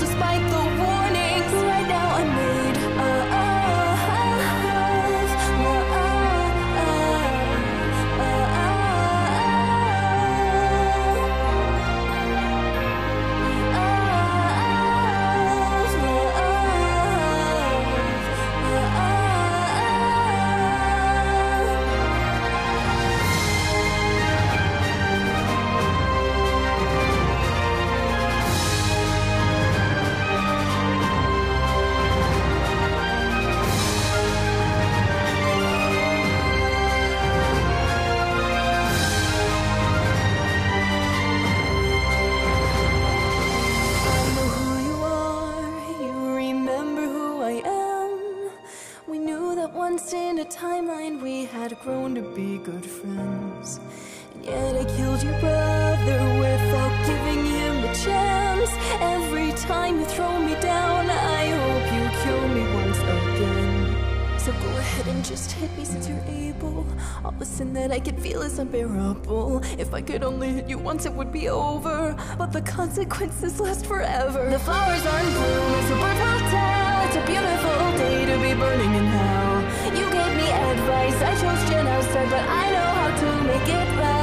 unbearable. If I could only hit you once, it would be over. But the consequences last forever. The flowers are in bloom, the birds will tell. It's a beautiful day to be burning in hell. You gave me advice, I chose genocide, but I know how to make it right.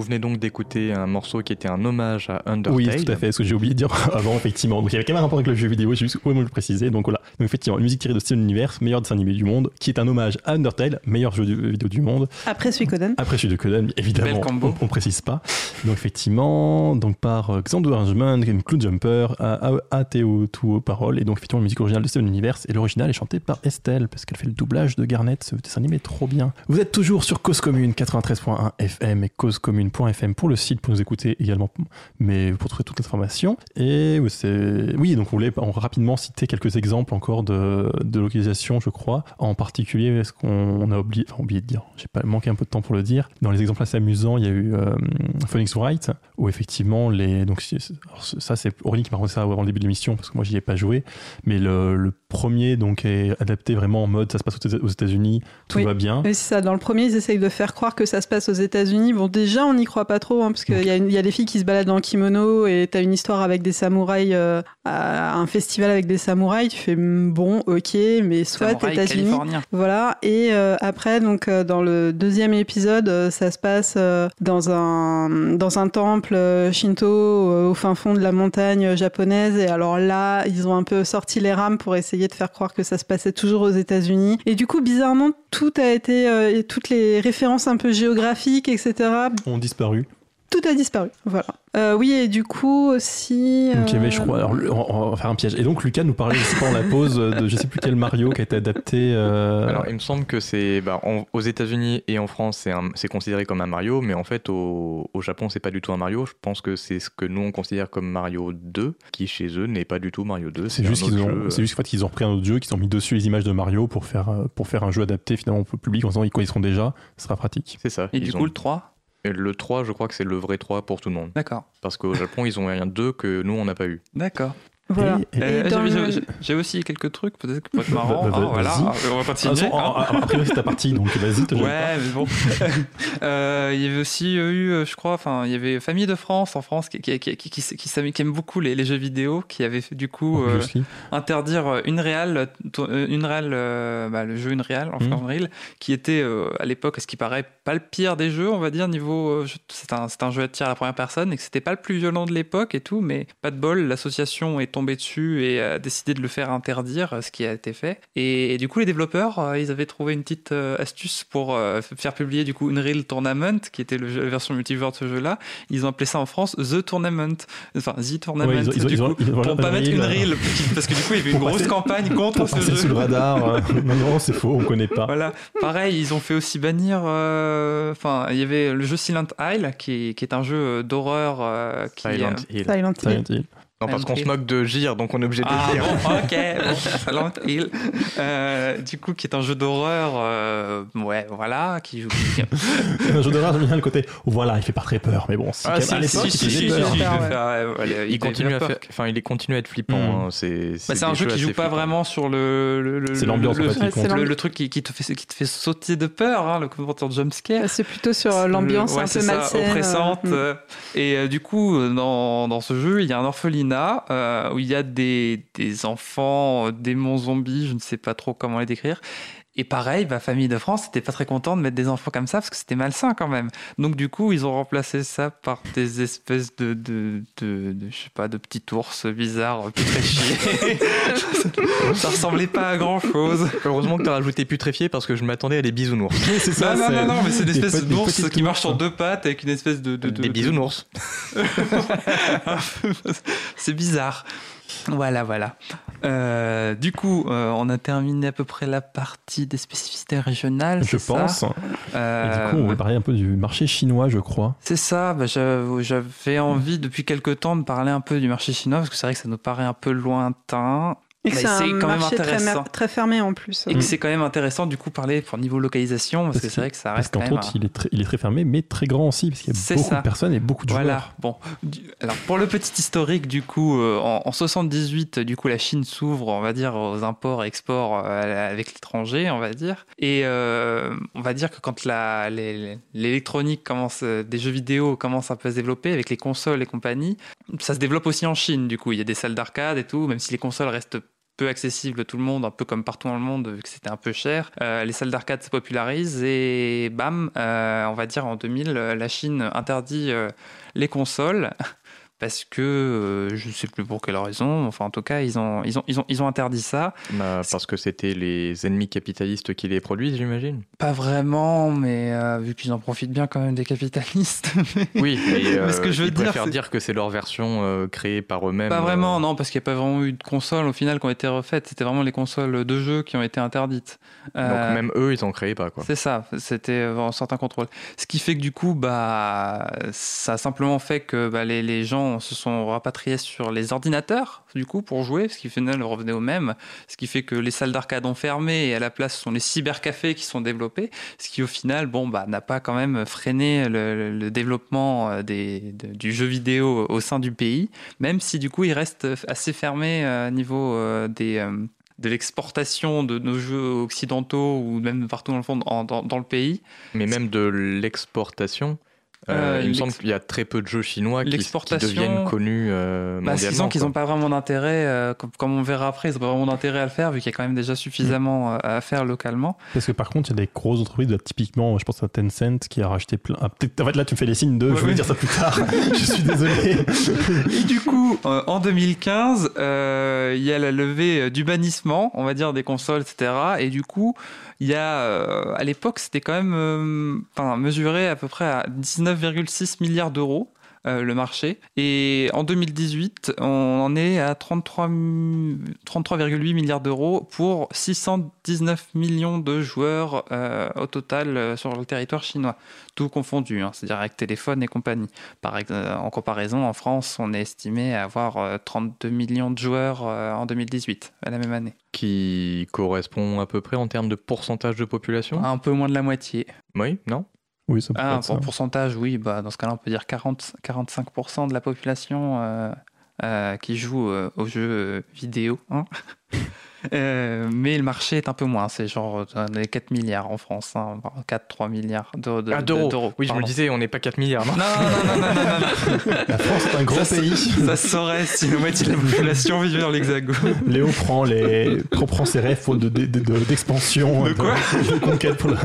Vous venez donc d'écouter un morceau qui était un hommage à Undertale. Oui, tout à fait, ce que j'ai oublié de dire avant, effectivement. Donc il y avait quand même un rapport avec le jeu vidéo, j'ai juste oublié de le préciser. Donc voilà, donc effectivement, une musique tirée de Steven Universe, meilleur dessin animé du monde, qui est un hommage à Undertale, meilleur jeu vidéo du monde. Après Suikoden. Après celui de Coden, évidemment, Bel combo. on, on précise pas. Donc effectivement, donc par euh, Xandu Arrangement, Clue Jumper, ATO tout aux paroles, et donc effectivement la musique originale de Steven Universe, et l'original est chanté par Estelle, parce qu'elle fait le doublage de Garnet, ce dessin animé est trop bien. Vous êtes toujours sur Cause Commune 93.1 FM et causecommune.fm pour le site pour nous écouter également, mais pour trouver toute l'information. Et oui, donc on voulait rapidement citer quelques exemples encore de, de localisation, je crois. En particulier, ce qu'on a oublié de dire, j'ai pas manqué un peu de temps pour le dire. Dans les exemples assez amusants, il y a eu euh, Phoenix Wright, où effectivement les donc ça c'est Aurélie qui m'a raconté ça avant le début de l'émission parce que moi j'y ai pas joué, mais le, le premier donc est adapté vraiment en mode ça se passe aux Éta- aux États-Unis, tout Oui. va bien. Oui, c'est ça. Dans le premier, ils essayent de faire croire que ça se passe aux États-Unis. Bon, déjà, on n'y croit pas trop, hein, parce qu'il y, a une- il y a des filles qui se baladent en kimono et t'as une histoire avec des samouraïs, euh, à un festival avec des samouraïs. Tu fais hmm, bon, ok, mais soit États-Unis. Voilà. Et euh, après, donc euh, dans le deuxième épisode, euh, ça se passe euh, dans un dans un temple euh, shinto euh, au fin fond de la montagne japonaise. Et alors là, ils ont un peu sorti les rames pour essayer de faire croire que ça se passait toujours aux États-Unis. Et du coup, bizarrement, tout a été euh, toutes les références un peu géographiques, etc. Ont disparu. Tout a disparu. Voilà. Euh, oui, et du coup aussi. Donc il y avait, euh, je crois, alors, on va faire un piège. Et donc Lucas nous parlait, je sais pas, en la pause de je sais plus quel Mario qui a été adapté. euh, Alors, il me semble que c'est bah, en- aux États-Unis et en France, c'est considéré comme un Mario, mais en fait, au, au Japon, c'est pas du tout un Mario. Je pense que c'est ce que nous on considère comme Mario 2, qui chez eux n'est pas du tout Mario 2. C'est juste qu'ils ont, jeu. c'est juste fait, qu'ils ont repris un autre jeu, qu'ils ont mis dessus les images de Mario pour faire, euh, pour faire un jeu adapté finalement au public en disant ils seront déjà, ce sera pratique. C'est ça. Et ils du ont- coup, le 3 et le 3, je crois que c'est le vrai 3 pour tout le monde. D'accord. Parce qu'au Japon, ils ont un 2 que nous, on n'a pas eu. D'accord. Voilà. Euh, j'ai- le- aussi quelques trucs, peut-être que pour être marrant. Bah, bah, hein, voilà, vas-y. on va Ah, continuer. son- hein. a- a- a priori, c'est ta partie, donc vas-y, te Ouais, mais bon. Euh, il y avait aussi eu, euh, je crois, enfin, il y avait Famille de France en France qui, qui, qui, qui, qui, qui s'am- qui aime beaucoup les, les jeux vidéo, qui avait fait, du coup euh, interdire une réal, une réal, euh, bah, le jeu une réal en Mhm. Unreal, qui était euh, à l'époque, à ce qui paraît, pas le pire des jeux, on va dire niveau, euh, c'est un, c'est un jeu à tir à la première personne et que c'était pas le plus violent de l'époque et tout, mais pas de bol, l'association est tombée dessus et a décidé de le faire interdire, ce qui a été fait. Et, et du coup, les développeurs, euh, ils avaient trouvé une petite euh, astuce pour euh, faire publier du coup Unreal Tournament, qui était le jeu- la version multijoueur de ce jeu-là. Ils ont appelé ça en France The Tournament, enfin The Tournament. Ouais, ils ont- ils ont- du ils ont- coup, ils ont- pour pas mettre Unreal, parce que du coup, il y avait une grosse passer- campagne contre ce jeu. sous le radar. euh, non, non, c'est faux, on connaît pas. Voilà, pareil, ils ont fait aussi bannir. euh, Enfin, il y avait le jeu Silent Isle, qui est, qui est un jeu d'horreur euh, qui. Silent euh, Hill. Silent Hill. Silent Hill. Non, parce qu'on se moque de Gire, donc on est obligé de Ah le dire. bon, ok, bon, Hill. Euh, du coup, qui est un jeu d'horreur, euh, ouais, voilà, qui joue. qui- Un jeu d'horreur, j'aime bien le côté. voilà, il fait pas très peur, mais bon, c'est Ah, si, à l'époque, si, il si, faisait si, peur. si, si. Ah ouais. Il continue à faire enfin, il est continue à être flippant. Mm. hein, C'est Bah, c'est un jeu qui joue pas vraiment sur le. le, le- C'est l'ambiance, le, le- truc qui, qui te fait, qui te fait sauter de peur, hein, le commentaire jumpscare. C'est plutôt sur euh, l'ambiance un peu malsaine. oppressante. euh, Et du coup, dans, dans ce jeu, il y a un euh, où il y a des, des enfants, euh, démons zombies, je ne sais pas trop comment les décrire. Et pareil, ma famille de France n'était pas très content de mettre des enfants comme ça parce que c'était malsain quand même. Donc du coup, ils ont remplacé ça par des espèces de, de, de, de- je sais pas, de petits ours bizarres, putréfiés. ça ressemblait pas à grand chose. Heureusement que tu as rajouté putréfié parce que je m'attendais à des bisounours. c'est ça. non, non, non, non, mais c'est une des espèce d'ours qui marche sur deux pattes avec une espèce de. de, de- des de- bisounours. c'est bizarre. Voilà, voilà. Euh, du coup, euh, on a terminé à peu près la partie des spécificités régionales. Je pense. Et Euh, du coup, on va parler un peu du marché chinois, je crois. c'est ça, bah, j'avais envie depuis quelques temps de parler un peu du marché chinois parce que c'est vrai que ça nous paraît un peu lointain Et que c'est quand même très, intéressant. très fermé en plus. et que c'est quand même intéressant du coup parler pour niveau localisation parce, Parce que c'est vrai que ça Parce reste quand qu'entre même. autres, il est, très, il est très fermé, mais très grand aussi, parce qu'il y a beaucoup ça. de personnes et beaucoup de Voilà. joueurs. Bon, du- alors pour le petit historique, du coup, euh, en, en 78, du coup, la Chine s'ouvre, on va dire, aux imports et exports euh, avec l'étranger, on va dire. Et euh, on va dire que quand l'électronique commence, euh, des jeux vidéo commence un peu à se développer avec les consoles et compagnie, ça se développe aussi en Chine. Du coup, il y a des salles d'arcade et tout, même si les consoles restent à tout le monde, un peu comme partout dans le monde, vu que c'était un peu cher. Euh, les salles d'arcade se popularisent et bam, euh, on va dire en 2000, euh, la Chine interdit les consoles parce que euh, je ne sais plus pour quelle raison. Enfin, en tout cas, ils ont, ils ont, ils ont, ils ont interdit ça. Bah, parce que c'était les ennemis capitalistes qui les produisent, j'imagine. Pas vraiment, mais euh, vu qu'ils en profitent bien quand même des capitalistes. Oui, mais, euh, ce que je veux ils dire, préfèrent dire que c'est leur version euh, créée par eux-mêmes. Pas euh, vraiment, non, parce qu'il n'y a pas vraiment eu de consoles au final qui ont été refaites. C'était vraiment les consoles de jeux qui ont été interdites. Donc même eux, ils en créaient pas, quoi. C'est ça, c'était un certain contrôle. Ce qui fait que du coup, bah, ça a simplement fait que bah, les, les gens se sont rapatriés sur les ordinateurs, du coup, pour jouer, ce qui au final revenait au même. Ce qui fait que les salles d'arcade ont fermé et à la place, ce sont les cybercafés qui sont développés. Ce qui au final, bon, bah, n'a pas quand même freiné le, développement euh, des, de- du jeu vidéo au sein du pays, même si du coup, il reste assez fermé euh, à niveau euh, des. euh, de l'exportation de nos jeux occidentaux ou même partout dans le fond dans le pays. Mais même de l'exportation. Euh, Euh, il me semble qu'il y a très peu de jeux chinois qui, qui L'exportation- deviennent connus euh, Bah, mondialement. qu'ils n'ont pas vraiment d'intérêt, euh, comme, comme on verra après, ils n'ont pas vraiment d'intérêt à le faire vu qu'il y a quand même déjà suffisamment euh, à faire localement. Parce que par contre, il y a des grosses entreprises, typiquement, je pense à Tencent, qui a racheté plein. ah, peut-être- en fait, là, tu me fais les signes de. Ouais, je voulais ouais. dire ça plus tard. je suis désolé. Et du coup, euh, en 2015, euh, il y a la levée du bannissement, on va dire, des consoles, etc. Et du coup, il y a, euh, à l'époque, c'était quand même euh, mesuré à peu près à 19,6 milliards d'euros. Euh, le marché. Et en 2018, on en est à 33 mi- 33,8 milliards d'euros pour 619 millions de joueurs euh, au total euh, sur le territoire chinois. Tout confondu, hein, c'est-à-dire avec téléphone et compagnie. Par en comparaison, en France, on est estimé à avoir euh, 32 millions de joueurs en 2018, à la même année. Qui correspond à peu près en termes de pourcentage de population? Un peu moins de la moitié. Oui, non? Oui, ça peut Ah, en pourcentage, oui, bah, dans ce cas-là, on peut dire 40, 45% de la population euh, euh, qui jouent euh, aux jeux vidéo. hein. Euh, mais le marché est un peu moins, c'est genre euh, des 4 milliards en France, hein, 4-3 milliards d'euros. de- Ah, de- d'euros. Oui, je me pardon. disais, on n'est pas 4 milliards, non Non, non, non, non, non, non, non. La France est un grand Ça, pays. Ça saurait si la moitié de la population vivait dans l'Hexagone. Léo prend, les... prend, prend ses rêves faute de- de- de- d'expansion. De quoi de conquête pour la...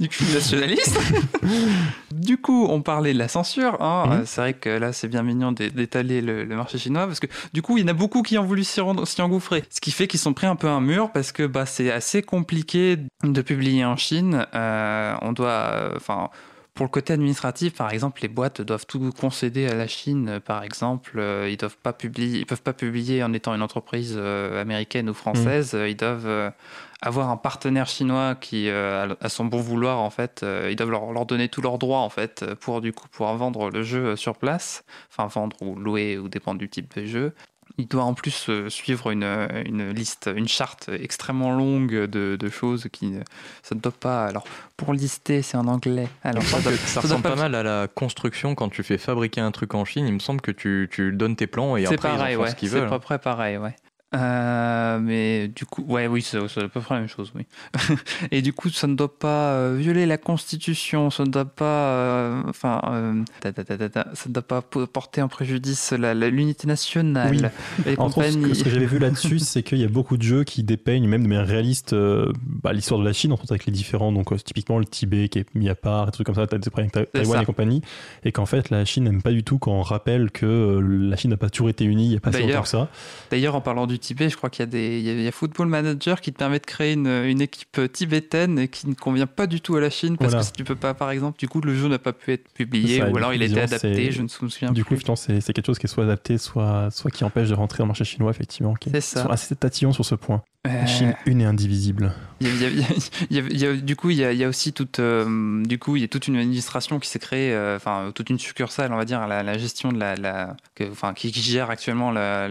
Du coup, nationaliste. du coup, on parlait de la censure. hein. Mhm. Euh, C'est vrai que là, c'est bien mignon d'é- d'étaler le, le marché chinois parce que du coup, il y en a beaucoup qui ont voulu s'y rendre- s'y engouffrer. Ce qui fait qu'ils sont pris un peu un mur parce que bah, c'est assez compliqué de publier en Chine. Euh, on doit, euh, enfin. pour le côté administratif, par exemple, les boîtes doivent tout concéder à la Chine. Euh, Par exemple, ils doivent pas publier, ils peuvent pas publier en étant une entreprise américaine ou française. Euh, Ils doivent avoir un partenaire chinois qui, euh, à son bon vouloir, en fait, euh, ils doivent leur, leur donner tous leurs droits, en fait, pour du coup pouvoir vendre le jeu sur place, enfin vendre ou louer ou dépendre du type de jeu. Il doit en plus euh, suivre une, euh, une liste, une charte extrêmement longue de, de choses qui ne ça ne doit pas. Alors pour lister, c'est en anglais. Alors doit- ça ressemble pas mal à la construction quand tu fais fabriquer un truc en Chine. Il me semble que tu, tu donnes tes plans et C'est après pareil, ils en font ouais. ce qu'ils C'est veulent. à peu près pareil, ouais. Euh, mais du coup, ouais, oui, c'est à peu près la même chose, oui. et du coup, ça ne doit pas euh, violer la Constitution, ça ne doit pas, euh, enfin, ta, ta, ta, ta, ta, ça ne doit pas po- porter en préjudice l'unité nationale. Oui. Et En France, ce que, compagnie. que j'avais vu là-dessus, c'est qu'il y a beaucoup de jeux qui dépeignent, même de manière réaliste, bah, l'histoire de la Chine, entre autres avec les différents, donc typiquement le Tibet qui est mis à part, et des trucs comme ça, des problèmes avec Taïwan et compagnie, et qu'en fait la Chine n'aime pas du tout quand on rappelle que la Chine n'a pas toujours été unie, il n'y a pas si longtemps que ça. D'ailleurs, en parlant du Tibet, je crois qu'il y a des, il y a, il y a Football Manager qui te permet de créer une, une équipe tibétaine et qui ne convient pas du tout à la Chine parce Voilà. que si tu peux pas, par exemple, du coup, le jeu n'a pas pu être publié ça, ou du alors coup, il a été disons, adapté, je ne me souviens Du plus. coup, effectivement, c'est c'est quelque chose qui est soit adapté, soit, soit qui empêche de rentrer dans le marché chinois, effectivement, qui C'est ça. assez tatillons sur ce point. Euh, La Chine, une et indivisible. Du coup, il y y a aussi toute, euh, du coup, il y a toute une administration qui s'est créée, euh, enfin, toute une succursale, on va dire, la, la gestion de la, la- que- enfin, qui, qui gère actuellement la,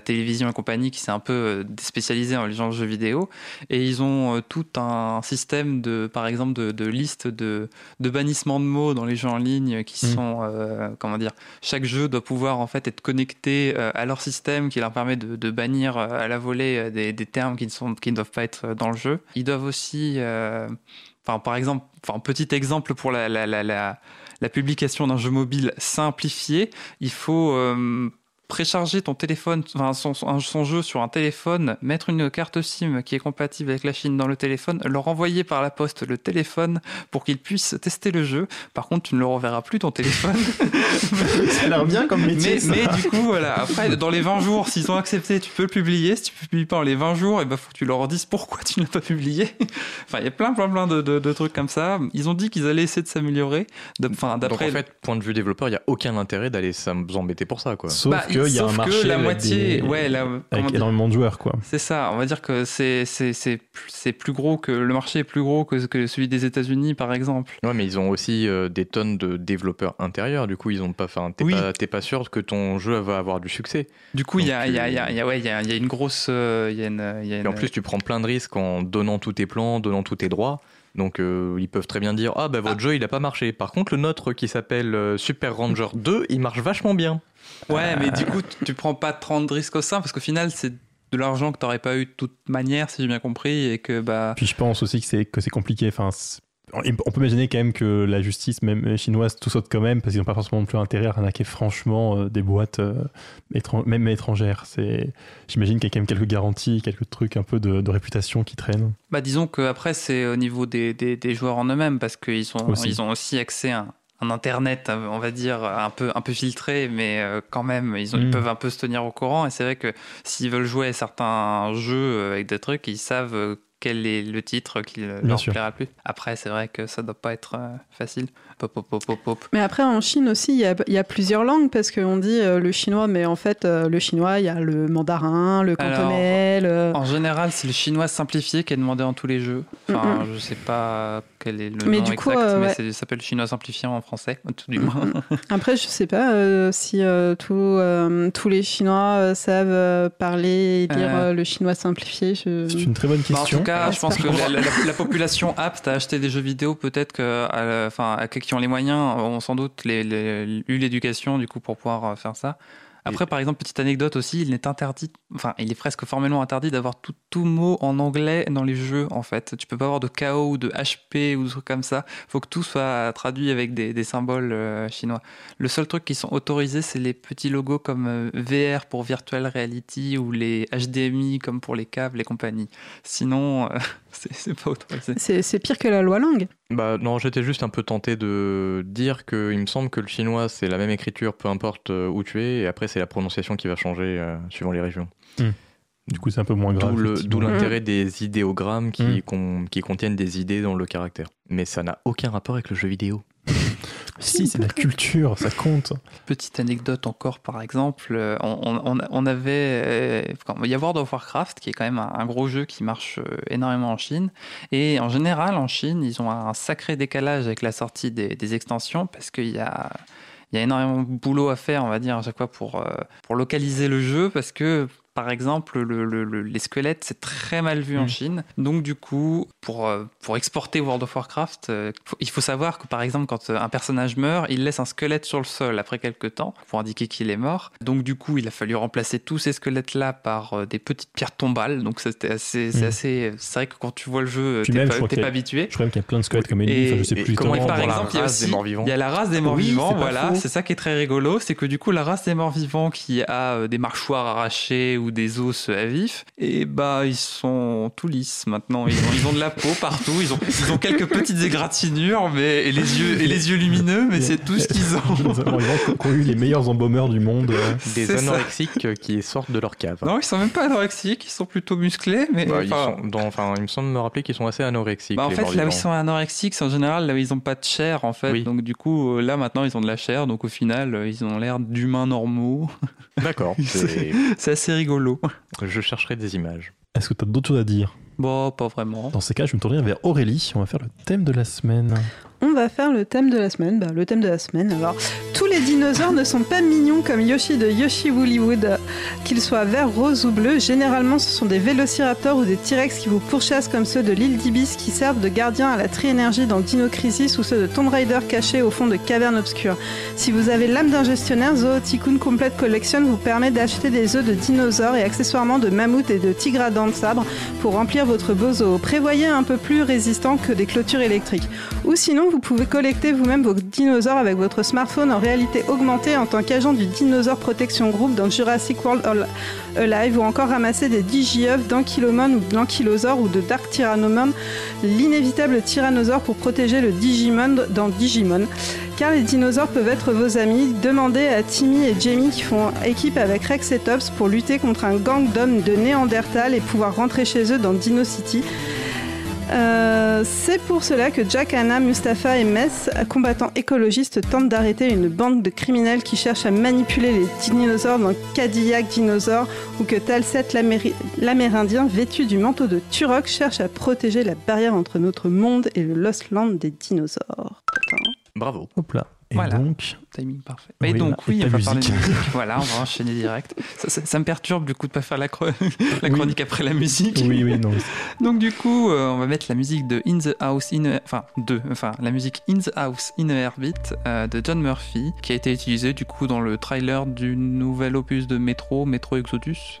télévision et compagnie, qui s'est un peu euh, spécialisée en les de jeux vidéo, et ils ont euh, tout un système de, par exemple, de, de liste de, de bannissement de mots dans les jeux en ligne qui Mm. sont, comment dire, chaque jeu doit pouvoir en fait être connecté à leur système qui leur permet de, de bannir à la volée des, des termes qui ne, sont, qui ne doivent pas être dans le jeu. Ils doivent aussi, euh, enfin, par exemple, enfin, petit exemple pour la, la, la, la, publication d'un jeu mobile simplifié, il faut euh, précharger ton téléphone, enfin, son, son, son jeu sur un téléphone, mettre une carte SIM qui est compatible avec la Chine dans le téléphone, leur envoyer par la poste le téléphone pour qu'ils puissent tester le jeu. Par contre, tu ne leur enverras plus ton téléphone. Ça a l'air bien comme métier. Mais, ça. mais du coup, voilà. Après, dans les 20 jours, s'ils ont accepté, tu peux le publier. Si tu publies pas en les 20 jours, il ben, faut que tu leur dises pourquoi tu ne l'as pas publié. enfin, il y a plein, plein, plein de, de- de trucs comme ça. Ils ont dit qu'ils allaient essayer de s'améliorer. Enfin, Donc d'après. en fait, point de vue développeur, il n'y a aucun intérêt d'aller s'embêter pour ça. Quoi. Sauf Bah, qu'il y a un que la avec moitié, des- ouais, la- comment avec dire énormément de joueurs, quoi. C'est ça, on va dire que c'est c'est- c'est plus- c'est plus gros que le marché est plus gros que, que celui des États-Unis par exemple. Ouais, mais ils ont aussi euh, des tonnes de développeurs intérieurs. Du coup, ils ont pas. Enfin, t'es Oui. pas, t'es pas sûr que ton jeu va avoir du succès. Du coup, il y a, y, a, y, a, il y a- ouais, il y, a, il y a une grosse. euh, y a une, y a Et en plus, tu prends plein de risques en donnant tous tes plans, donnant tous tes droits. Donc, euh, ils peuvent très bien dire Ah, bah, votre jeu, il a pas marché. Par contre, le nôtre qui s'appelle euh, Super Ranger 2, il marche vachement bien. Ouais, mais du coup, tu, prends pas 30 risques au sein parce qu'au final, c'est de l'argent que t'aurais pas eu de toute manière, si j'ai bien compris, et que bah. Puis je pense aussi que c'est que c'est compliqué. Enfin, c'est- on peut imaginer quand même que la justice, même chinoise, tout saute quand même parce qu'ils n'ont pas forcément non plus intérêt à arnaquer franchement euh, des boîtes, euh, étran- même étrangères. C'est, j'imagine qu'il y a quand même quelques garanties, quelques trucs un peu de, de réputation qui traînent. Bah, disons que après c'est au niveau des, des, des joueurs en eux-mêmes parce qu'ils ont, Aussi. ils ont aussi accès à un, internet, on va dire, un peu, un peu filtré, mais euh, quand même, ils, ont, ils Mm. peuvent un peu se tenir au courant. Et c'est vrai que s'ils veulent jouer à certains jeux avec des trucs, ils savent quel est le titre qui leur sûr. plaira le plus. Après, c'est vrai que ça doit pas être euh, facile. Pop, pop, pop, pop, pop. Mais après, en Chine aussi, il y a, il y a plusieurs langues parce qu'on dit euh, le chinois, mais en fait, euh, le chinois, il y a le mandarin, le Alors, cantonais, le... En général, c'est le chinois simplifié qui est demandé dans tous les jeux. Enfin, Mm, je sais pas quel est le Mais nom du exact, coup, euh, mais ouais. ça s'appelle chinois simplifié en français, tout du moins. Après, je sais pas euh, si euh, tous, euh, tous les Chinois euh, savent euh, parler et lire Euh. euh, le chinois simplifié. Je... C'est une très bonne Bah, en question. tout cas, Ouais, je pense que la, la- la population apte à acheter des jeux vidéo, peut-être que, enfin, à qui ont les moyens, ont sans doute les- les- eu l'éducation du coup pour pouvoir euh, faire ça. Après, par exemple, petite anecdote aussi, il est interdit, enfin, il est presque formellement interdit d'avoir tout, tout mot en anglais dans les jeux, en fait. Tu peux pas avoir de KO ou de HP ou des trucs comme ça. faut que tout soit traduit avec des, des symboles euh, chinois. Le seul truc qui sont autorisés, c'est les petits logos comme euh, VR pour Virtual Reality ou les HDMI comme pour les câbles et compagnie. Sinon, euh, c'est pas autorisé. C'est pire que la loi langue. Bah non, j'étais juste un peu tenté de dire que il me semble que le chinois c'est la même écriture peu importe euh, où tu es et après c'est la prononciation qui va changer euh, suivant les régions. Du coup, c'est un peu moins grave. D'où l'intérêt des idéogrammes qui, Mm. con- qui contiennent des idées dans le caractère. Mais ça n'a aucun rapport avec le jeu vidéo. Si, c'est la culture, ça compte. Petite anecdote encore, par exemple, euh, on, on- avait, euh, il y a World of Warcraft qui est quand même un, gros jeu qui marche euh, énormément en Chine. Et en général, en Chine, ils ont un sacré décalage avec la sortie des, extensions parce qu'il y a, il y a énormément de boulot à faire, on va dire, à chaque fois pour, pour localiser le jeu parce que. Par exemple, le- le- le- les squelettes, c'est très mal vu en Mm. Chine. Donc, du coup, pour, euh, pour exporter World of Warcraft, euh, faut- il faut savoir que, par exemple, quand euh, un personnage meurt, il laisse un squelette sur le sol après quelques temps pour indiquer qu'il est mort. Donc, du coup, il a fallu remplacer tous ces squelettes-là par euh, des petites pierres tombales. Donc, c'était assez, c'est Mm. assez. C'est vrai que quand tu vois le jeu, t'es même, je pas, pas a- habitué. Je crois même qu'il y a plein de squelettes comme ennemi, Et- enfin, je sais plus. comment par exemple, il y a race des aussi il y a la race des morts-vivants, pas voilà, c'est ça qui est très rigolo, c'est que du coup la race des morts-vivants qui a des mâchoires arrachées ou des os à vif, et bah ils sont tout lisses maintenant, ils ont, ils ont de la peau partout, ils ont, ils ont quelques petites égratignures mais, et, les yeux, et les yeux lumineux, mais c'est tout ce qu'ils ont. Qui ont eu les meilleurs embaumeurs du monde. Des ça. anorexiques qui sortent de leur cave. Non, ils sont même pas anorexiques, ils sont plutôt musclés, mais Bah, ils enfin, sont dans- enfin, il me semble me rappeler qu'ils sont assez anorexiques. Bah, en fait, là où ils sont anorexiques, c'est en général là où ils ont pas de chair, en fait. Oui. Donc, du coup, euh, là maintenant, ils ont de la chair. Donc, au final, euh, ils ont l'air d'humains normaux. D'accord. c'est- c'est assez rigolo. Je chercherai des images. Est-ce que tu as d'autres choses à dire? Bon, pas vraiment. Dans ces cas, je vais me tourner vers Aurélie. On va faire le thème de la semaine. On va faire le thème de la semaine. Bah, le thème de la semaine, alors. Tous les dinosaures ne sont pas mignons comme Yoshi de Yoshi Woollywood. Qu'ils soient verts, roses ou bleus, généralement ce sont des vélociraptors ou des T-Rex qui vous pourchassent comme ceux de l'île d'Ibis qui servent de gardiens à la tri-énergie dans Dino Crisis ou ceux de Tomb Raider cachés au fond de cavernes obscures. Si vous avez l'âme d'un gestionnaire, Zoo Tycoon Complete Collection vous permet d'acheter des œufs de dinosaures et accessoirement de mammouths et de tigres à dents de sabre pour remplir votre beau zoo. Prévoyez un peu plus résistant que des clôtures électriques. Ou sinon, vous pouvez collecter vous-même vos dinosaures avec votre smartphone en réalité augmentée en tant qu'agent du Dinosaur Protection Group dans Jurassic World Al- Alive ou encore ramasser des digiœufs d'Ankylomon ou de l'Ankylosaure ou de Dark Tyrannomon, l'inévitable tyrannosaure pour protéger le Digimon dans Digimon. Car les dinosaures peuvent être vos amis, demandez à Timmy et Jamie qui font équipe avec Rex et Tops pour lutter contre un gang d'hommes de Néandertal et pouvoir rentrer chez eux dans Dino City. Euh, c'est pour cela que Jack, Anna, Mustapha et Mess, combattants écologistes, tentent d'arrêter une bande de criminels qui cherchent à manipuler les dinosaures dans Cadillac Dinosaure ou que Talset l'Améri- l'Amérindien, vêtu du manteau de Turok, cherche à protéger la barrière entre notre monde et le Lost Land des dinosaures. Bravo. Hop là. Et Voilà. donc, Timing parfait. Oui, Et donc, oui, et on va parler de musique. musique. Voilà, on va enchaîner direct. Ça, ça- ça me perturbe du coup de pas faire la, chro- la Oui. chronique après la musique. oui, oui, non. Donc du coup, euh, on va mettre la musique de In the House in a... enfin de enfin la musique In the House in a Heartbeat euh, de John Murphy qui a été utilisée du coup dans le trailer du nouvel opus de Metro, Metro Exodus.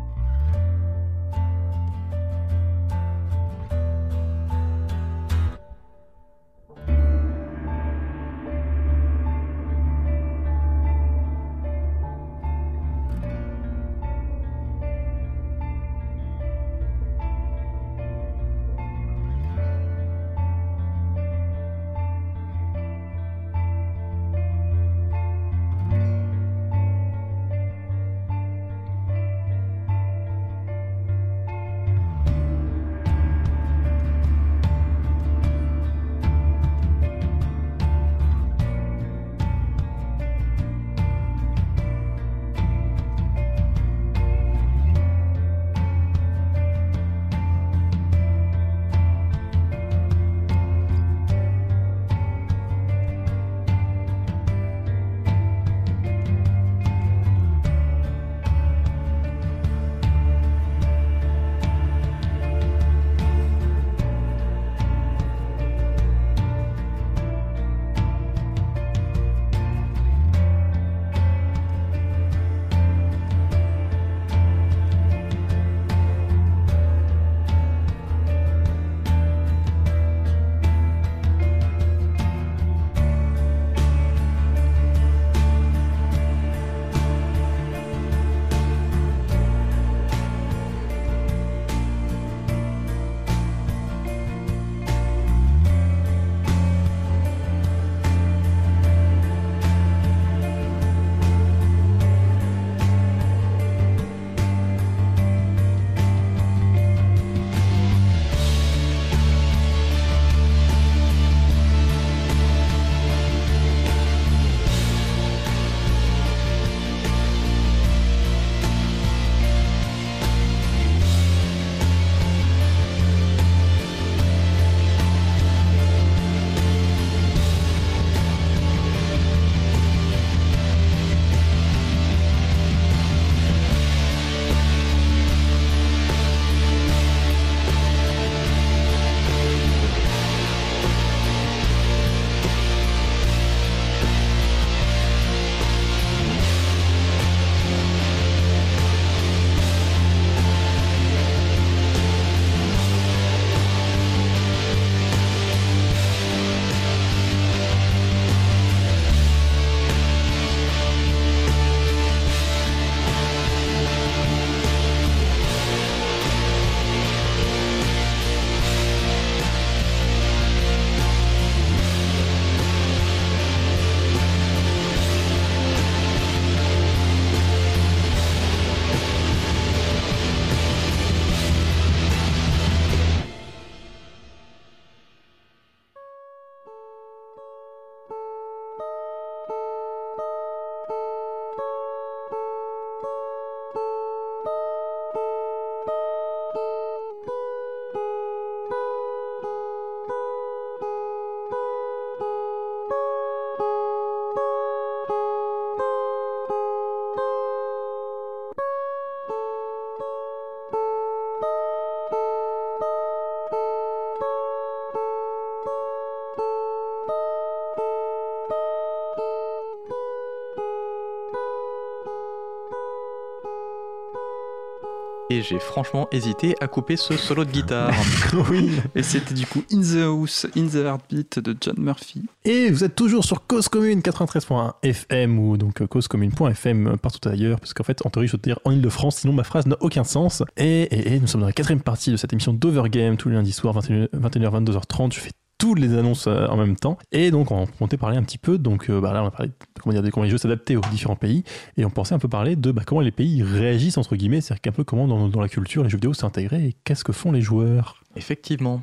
Et j'ai franchement hésité à couper ce solo de guitare. oui. Et c'était du coup In the House, In the Heartbeat de John Murphy. Et vous êtes toujours sur Cause Commune 93.1 FM ou donc causecommune.fm partout ailleurs, parce qu'en fait, en théorie, je dois dire en Ile-de-France, sinon ma phrase n'a aucun sens. Et, et- et nous sommes dans la quatrième partie de cette émission d'Overgame, tous les lundis soirs, 21h, 22h30. Je fais toutes les annonces euh, en même temps. Et donc, on comptait parler un petit peu. Donc, euh, bah, là, on a parlé de comment, dire, de comment les jeux s'adaptaient aux différents pays. Et on pensait un peu parler de bah, comment les pays réagissent, entre guillemets, c'est-à-dire qu'un peu comment dans, dans la culture, les jeux vidéo s'intégrent et qu'est-ce que font les joueurs. Effectivement.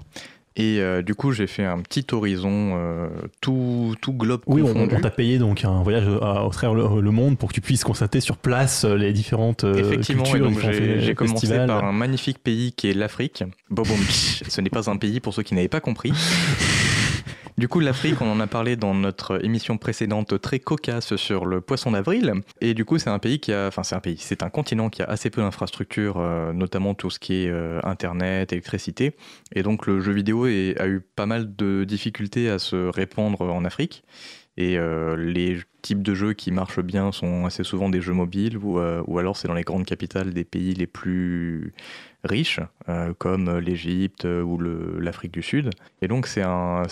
Et euh, du coup, j'ai fait un petit horizon euh, tout, tout globe Oui, on, confondu. on t'a payé donc un voyage à, au travers le, le monde pour que tu puisses constater sur place euh, les différentes euh, Effectivement, j'ai commencé par un magnifique pays qui est l'Afrique. Bon, bon, pff, ce n'est pas un pays pour ceux qui n'avaient pas compris. Du coup, l'Afrique, on en a parlé dans notre émission précédente très cocasse sur le poisson d'avril. Et du coup, c'est un pays qui a, enfin, c'est un pays, c'est un continent qui a assez peu d'infrastructures, euh, notamment tout ce qui est euh, internet, électricité. Et donc, le jeu vidéo a eu pas mal de difficultés à se répandre en Afrique. Et euh, les types de jeux qui marchent bien sont assez souvent des jeux mobiles ou, euh, alors c'est dans les grandes capitales des pays les plus riches, euh, comme l'Égypte ou l'Afrique du Sud. Et donc c'est un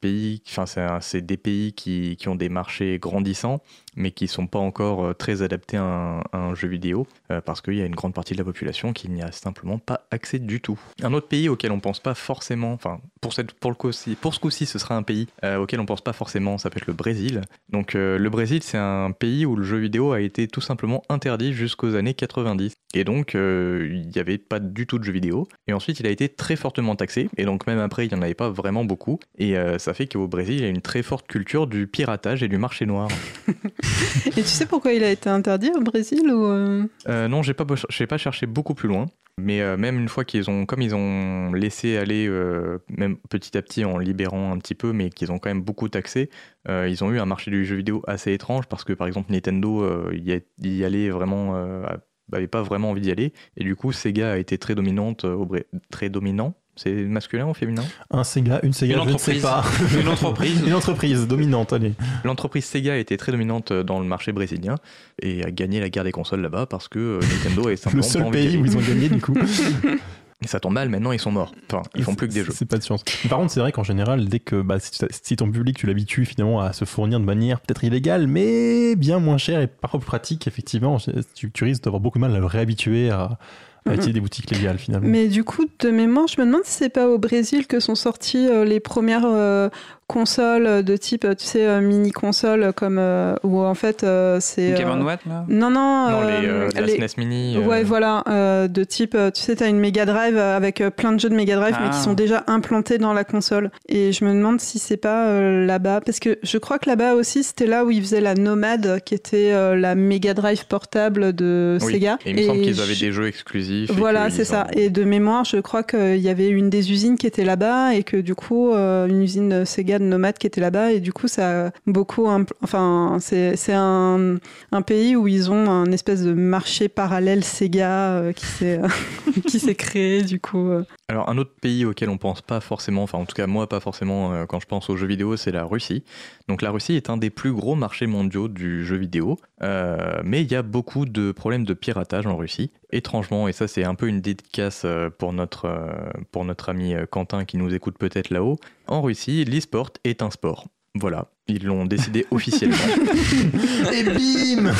pays, enfin c'est, des pays qui, qui ont des marchés grandissants, mais qui sont pas encore euh, très adaptés à un, jeu vidéo, euh, parce qu'il y a une grande partie de la population qui n'y a simplement pas accès du tout. Un autre pays auquel on pense pas forcément, enfin pour, pour, pour ce coup-ci ce sera un pays euh, auquel on pense pas forcément, ça peut être le Brésil. Donc le Brésil c'est un pays où le jeu vidéo a été tout simplement interdit jusqu'aux années 90. Et donc il n'y avait pas du tout de jeux vidéo. Et ensuite il a été très fortement taxé, et donc même après il n'y en avait pas vraiment beaucoup. Et ça fait qu'au Brésil il y a une très forte culture du piratage et du marché noir. Et tu sais pourquoi il a été interdit au Brésil ou euh, Euh, non, j'ai pas, j'ai pas cherché beaucoup plus loin. Mais euh, même une fois qu'ils ont, comme ils ont laissé aller, euh, même petit à petit en libérant un petit peu, mais qu'ils ont quand même beaucoup taxé, euh, ils ont eu un marché du jeu vidéo assez étrange parce que par exemple Nintendo y, y allait vraiment, avait pas vraiment envie d'y aller, et du coup Sega a été très dominante au très dominant. C'est masculin ou féminin? Un Sega, une Sega, Une je ne sais entreprise. pas. Une entreprise. une entreprise dominante, allez. L'entreprise Sega été très dominante dans le marché brésilien et a gagné la guerre des consoles là-bas parce que euh, Nintendo est simplement Le seul pays où ils ont gagné du coup. Et ça tombe mal, maintenant ils sont morts. Enfin, ils font plus que des jeux. C'est pas de chance. Par contre, c'est vrai qu'en général, dès que bah, si, tu- si ton public, tu l'habitues finalement à se fournir de manière peut-être illégale, mais bien moins chère et parfois plus pratique, effectivement, tu, tu risques d'avoir beaucoup de mal à le réhabituer à, utiliser des boutiques légales finalement. Mais du coup, de mémoire, je me demande si c'est pas au Brésil que sont sorties euh, les premières euh, consoles de type, euh, tu sais, euh, mini console comme euh, où en fait euh, c'est. Game euh, Watch là Non, non. Non, euh, les, euh, la les- SNES Mini. euh, Ouais, voilà, euh, de type, euh, tu sais, t'as une Mega Drive euh, avec euh, plein de jeux de Mega Drive, mais Ah. qui sont déjà implantés dans la console. Et je me demande si c'est pas euh, là-bas, parce que je crois que là-bas aussi, c'était là où ils faisaient la Nomade, qui était euh, la Mega Drive portable de oui. Sega. Et il me semble qu'ils je- avaient des jeux exclusifs. Voilà, c'est ça. ont- Et de mémoire, je crois qu'il y avait une des usines qui était là-bas et que du coup, euh, une usine Sega de Nomade qui était là-bas. Et du coup, ça beaucoup. Enfin, c'est c'est un, pays où ils ont un espèce de marché parallèle Sega euh, qui s'est qui s'est créé, du coup. Alors, un autre pays auquel on pense pas forcément, enfin, en tout cas, moi, pas forcément euh, quand je pense aux jeux vidéo, c'est la Russie. Donc, la Russie est un des plus gros marchés mondiaux du jeu vidéo. Euh, mais il y a beaucoup de problèmes de piratage en Russie, étrangement. Et ça, c'est un peu une dédicace euh, pour notre, euh, pour notre ami Quentin qui nous écoute peut-être là-haut. En Russie, l'e-sport est un sport. Voilà, ils l'ont décidé officiellement. Et bim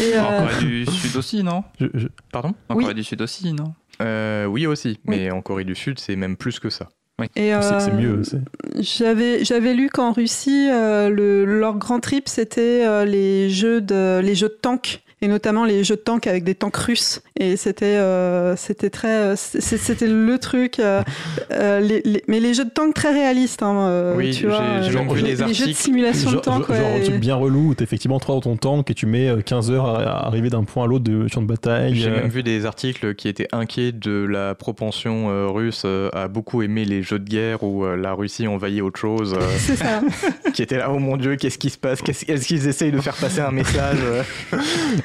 Et, euh, En Corée du Sud aussi, non? Je- je- Pardon? En Oui. Corée du Sud aussi, non? Euh, Oui aussi, mais en Corée du Sud, c'est même plus que ça. et, C'est c'est euh, mieux. c'est- J'avais j'avais lu qu'en Russie, euh, le, leur grand trip, c'était euh, les jeux de les jeux de tanks et notamment les jeux de tanks avec des tanks russes. Et c'était euh, c'était très euh, c'était le truc. euh, les- les- mais les jeux de tanks très réalistes, hein, Oui, tu j'ai- vois. j'ai même vu les, des les jeux de simulation de Genre, tanks. genre- genre ouais, un truc et- bien relou où t'es effectivement toi dans ton tank et tu mets euh, 15 heures à, à arriver d'un point à l'autre de champ de bataille. J'ai euh, même vu des articles qui étaient inquiets de la propension euh, russe à beaucoup aimer les jeux de guerre où euh, la Russie envahit autre chose, euh, C'est ça. qui était là, oh mon dieu, qu'est-ce qui se passe? Qu'est-ce- Est-ce qu'ils essayent de faire passer un message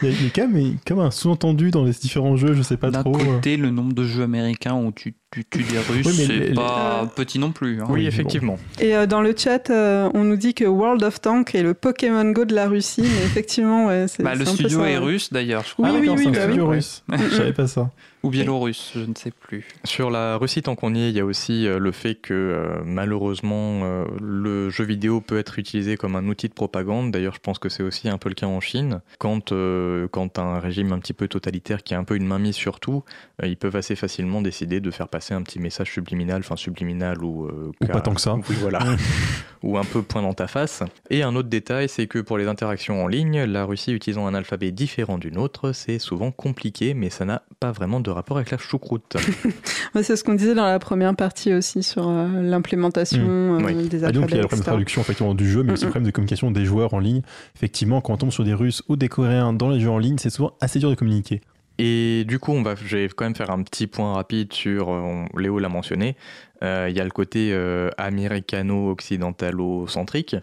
Il y, a, y a quand même, un sous-entendu dans les différents jeux, je sais pas D'un trop. euh. côté, le nombre de jeux américains où tu, tu tues des Russes, Oui, c'est les- pas les- petit non plus. hein. Oui, Oui, effectivement. Et euh, dans le chat, euh, on nous dit que World of Tank est le Pokémon Go de la Russie, mais effectivement, ouais, c'est Bah, le studio ça, est russe d'ailleurs, je Oui, crois. Ah, oui, d'accord, oui, c'est un bah studio oui. russe. Je savais pas ça. Ou biélorusse, je ne sais plus. Sur la Russie, tant qu'on y est, il y a aussi euh, le fait que euh, malheureusement, euh, le jeu vidéo peut être utilisé comme un outil de propagande. D'ailleurs, je pense que c'est aussi un peu le cas en Chine. Quand, euh, quand un régime un petit peu totalitaire qui a un peu une mainmise sur tout, euh, ils peuvent assez facilement décider de faire passer un petit message subliminal, enfin subliminal ou... euh, Ou pas tant que ça. Oui, voilà. ou un peu point dans ta face. Et un autre détail, c'est que pour les interactions en ligne, la Russie utilisant un alphabet différent d'une autre, c'est souvent compliqué, mais ça n'a pas vraiment de rapport avec la choucroute. C'est ce qu'on disait dans la première partie aussi sur euh, l'implémentation euh, oui. des Et donc, il y a alphabets, le problème de traduction effectivement, du jeu, mais aussi le Mm, mm. problème de communication des joueurs en ligne. Effectivement, quand on tombe sur des Russes ou des Coréens dans les jeux en ligne, c'est souvent assez dur de communiquer. Et du coup, on va, je vais quand même faire un petit point rapide sur, euh, on- Léo l'a mentionné, euh, il y a le côté euh, américano-occidentalo-centrique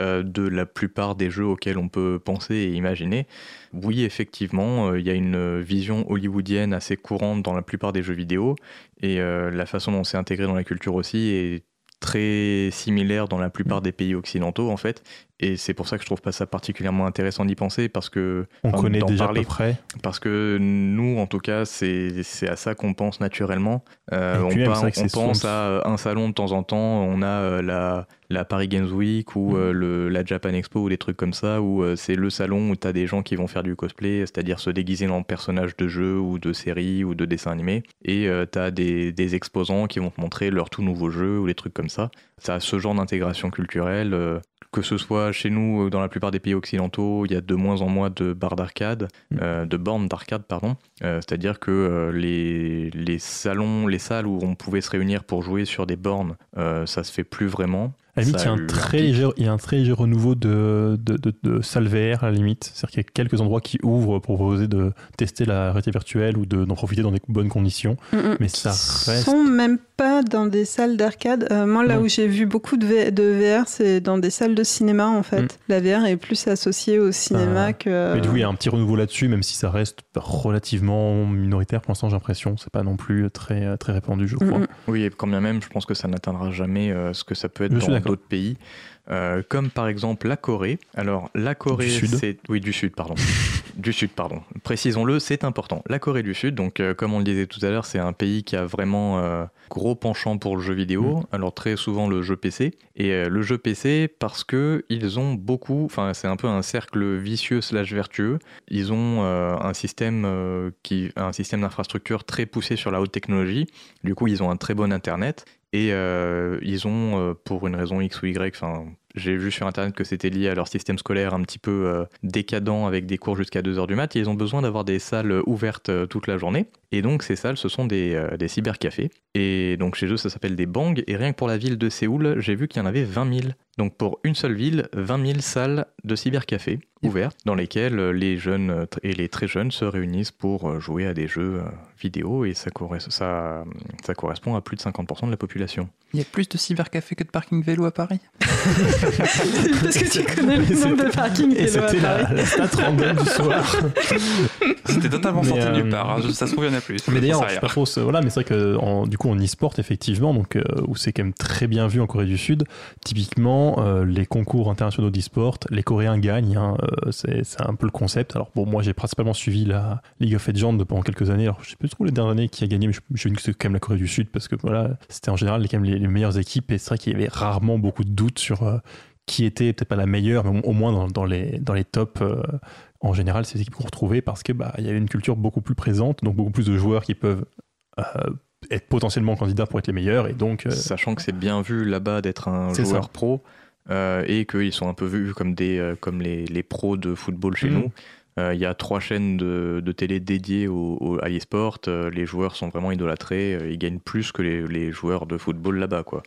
euh, de la plupart des jeux auxquels on peut penser et imaginer. Oui, effectivement, il y a une vision hollywoodienne assez courante dans la plupart des jeux vidéo, et la façon dont c'est intégré dans la culture aussi est très similaire dans la plupart des pays occidentaux en fait et c'est pour ça que je trouve pas ça particulièrement intéressant d'y penser parce que On enfin, connaît déjà parler à peu près. parce que nous, en tout cas, c'est à ça qu'on pense naturellement. Euh, on même, pense à euh, un salon de temps en temps, on a euh, la, la Paris Games Week ou Mm. le, la Japan Expo ou des trucs comme ça, où c'est le salon où tu as des gens qui vont faire du cosplay, c'est-à-dire se déguiser en personnage de jeu ou de série ou de dessin animé. Et tu as des, des exposants qui vont te montrer leur tout nouveau jeu ou des trucs comme ça. Ça a ce genre d'intégration culturelle. Que ce soit chez nous, euh, dans la plupart des pays occidentaux, il y a de moins en moins de bars d'arcade, Mm. euh, de bornes d'arcade, pardon. Euh, C'est-à-dire que euh, les, les salons, les salles où on pouvait se réunir pour jouer sur des bornes, euh, ça se fait plus vraiment. À la limite, il y, a un très léger, il y a un très léger renouveau de, de, de, de salles VR à la limite. C'est-à-dire qu'il y a quelques endroits qui ouvrent pour proposer de tester la réalité virtuelle ou de- d'en profiter dans des bonnes conditions. Mm, mm. Mais ça reste. sont même pas dans des salles d'arcade. Euh, moi, là Non. où j'ai vu beaucoup de, V- de VR, c'est dans des salles de cinéma, en fait. Mm. La VR est plus associée au cinéma Ah. que... Mais du coup, il y a un petit renouveau là-dessus, même si ça reste relativement minoritaire pour l'instant, j'ai l'impression. C'est pas non plus très, très répandu, je crois. Mm, mm. Oui, et quand bien même, je pense que ça n'atteindra jamais euh, ce que ça peut être Je dans d'autres pays. Euh, comme par exemple la Corée. Alors la Corée, Du Sud. c'est oui du Sud, pardon, du Sud, pardon. Précisons-le, c'est important. La Corée du Sud, donc euh, comme on le disait tout à l'heure, c'est un pays qui a vraiment euh, gros penchant pour le jeu vidéo. Mm. Alors très souvent le jeu PC et le jeu PC parce que ils ont beaucoup, enfin c'est un peu un cercle vicieux slash vertueux. Ils ont un système qui, un système d'infrastructure très poussé sur la haute technologie. Du coup, ils ont un très bon internet et euh, ils ont, euh, pour une raison X ou Y, j'ai vu sur internet que c'était lié à leur système scolaire un petit peu euh, décadent avec des cours jusqu'à 2h du mat. Ils ont besoin d'avoir des salles ouvertes toute la journée. Et donc, ces salles, ce sont des, euh, des cybercafés. Et donc, chez eux, ça s'appelle des bangs. Et rien que pour la ville de Séoul, j'ai vu qu'il y en avait 20 000. Donc, pour une seule ville, 20 000 salles de cybercafés ouvertes dans lesquelles les jeunes euh, et les très jeunes se réunissent pour euh, jouer à des jeux vidéo. Et ça, corres- ça, ça correspond à plus de 50% de la population. Il y a plus de cybercafés que de parking vélo à Paris Parce que tu connais le nombre de parkings Et vélo à c'était Paris. la, la stat random du soir. C'était totalement sorti euh, nulle part. hein. Ça se trouve, il y en a plus. Mais d'ailleurs, rien. trop, ce- voilà, mais c'est vrai que en- du coup en e-sport effectivement, donc euh, où c'est quand même très bien vu en Corée du Sud. Typiquement, euh, les concours internationaux d'e-sport, les Coréens gagnent. hein, euh, c'est c'est un peu le concept. Alors bon, moi j'ai principalement suivi la League of Legends pendant quelques années. Alors je sais plus trop les dernières années qui a gagné, mais je, je que c'est quand même la Corée du Sud parce que voilà, c'était en général les, quand même les, les meilleures équipes et c'est vrai qu'il y avait rarement beaucoup de doutes sur qui était peut-être pas la meilleure, mais au, au moins dans, dans les dans les tops. euh, en général, ces équipes qu'on retrouvait parce que bah il y avait une culture beaucoup plus présente, donc beaucoup plus de joueurs qui peuvent euh, être potentiellement candidats pour être les meilleurs et donc euh, Sachant que c'est bien vu là-bas d'être un joueur ça. pro euh, et qu'ils sont un peu vus comme, des, euh, comme les, les pros de football chez Mhm. nous. Euh, Il y a trois chaînes de, de télé dédiées au, au- à l'e-sport. Euh, les joueurs sont vraiment idolâtrés. Euh, Ils gagnent plus que les, les joueurs de football là-bas. quoi.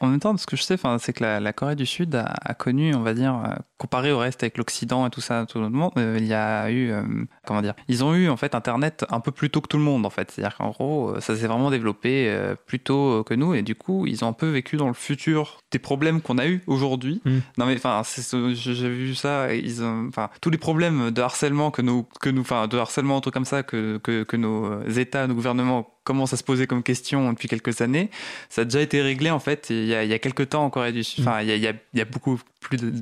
En même temps, ce que je sais, c'est que la, la Corée du Sud a, a connu, on va dire, euh, comparé au reste avec l'Occident et tout ça, tout le monde, euh, il y a eu, euh, comment dire, ils ont eu en fait Internet un peu plus tôt que tout le monde en fait. C'est-à-dire qu'en gros, ça s'est vraiment développé euh, plus tôt que nous et du coup, ils ont un peu vécu dans le futur des problèmes qu'on a eu aujourd'hui. Mm. Non mais enfin, j'ai vu ça. et Ils, ont- enfin, tous les problèmes de harcèlement que nous, que nous, enfin, de harcèlement, un truc comme ça que que, que nos États, nos gouvernements commencent à se poser comme question depuis quelques années, ça a déjà été réglé en fait il y a, il y a quelques temps en Corée du Sud. Enfin, il y a- il y a beaucoup plus de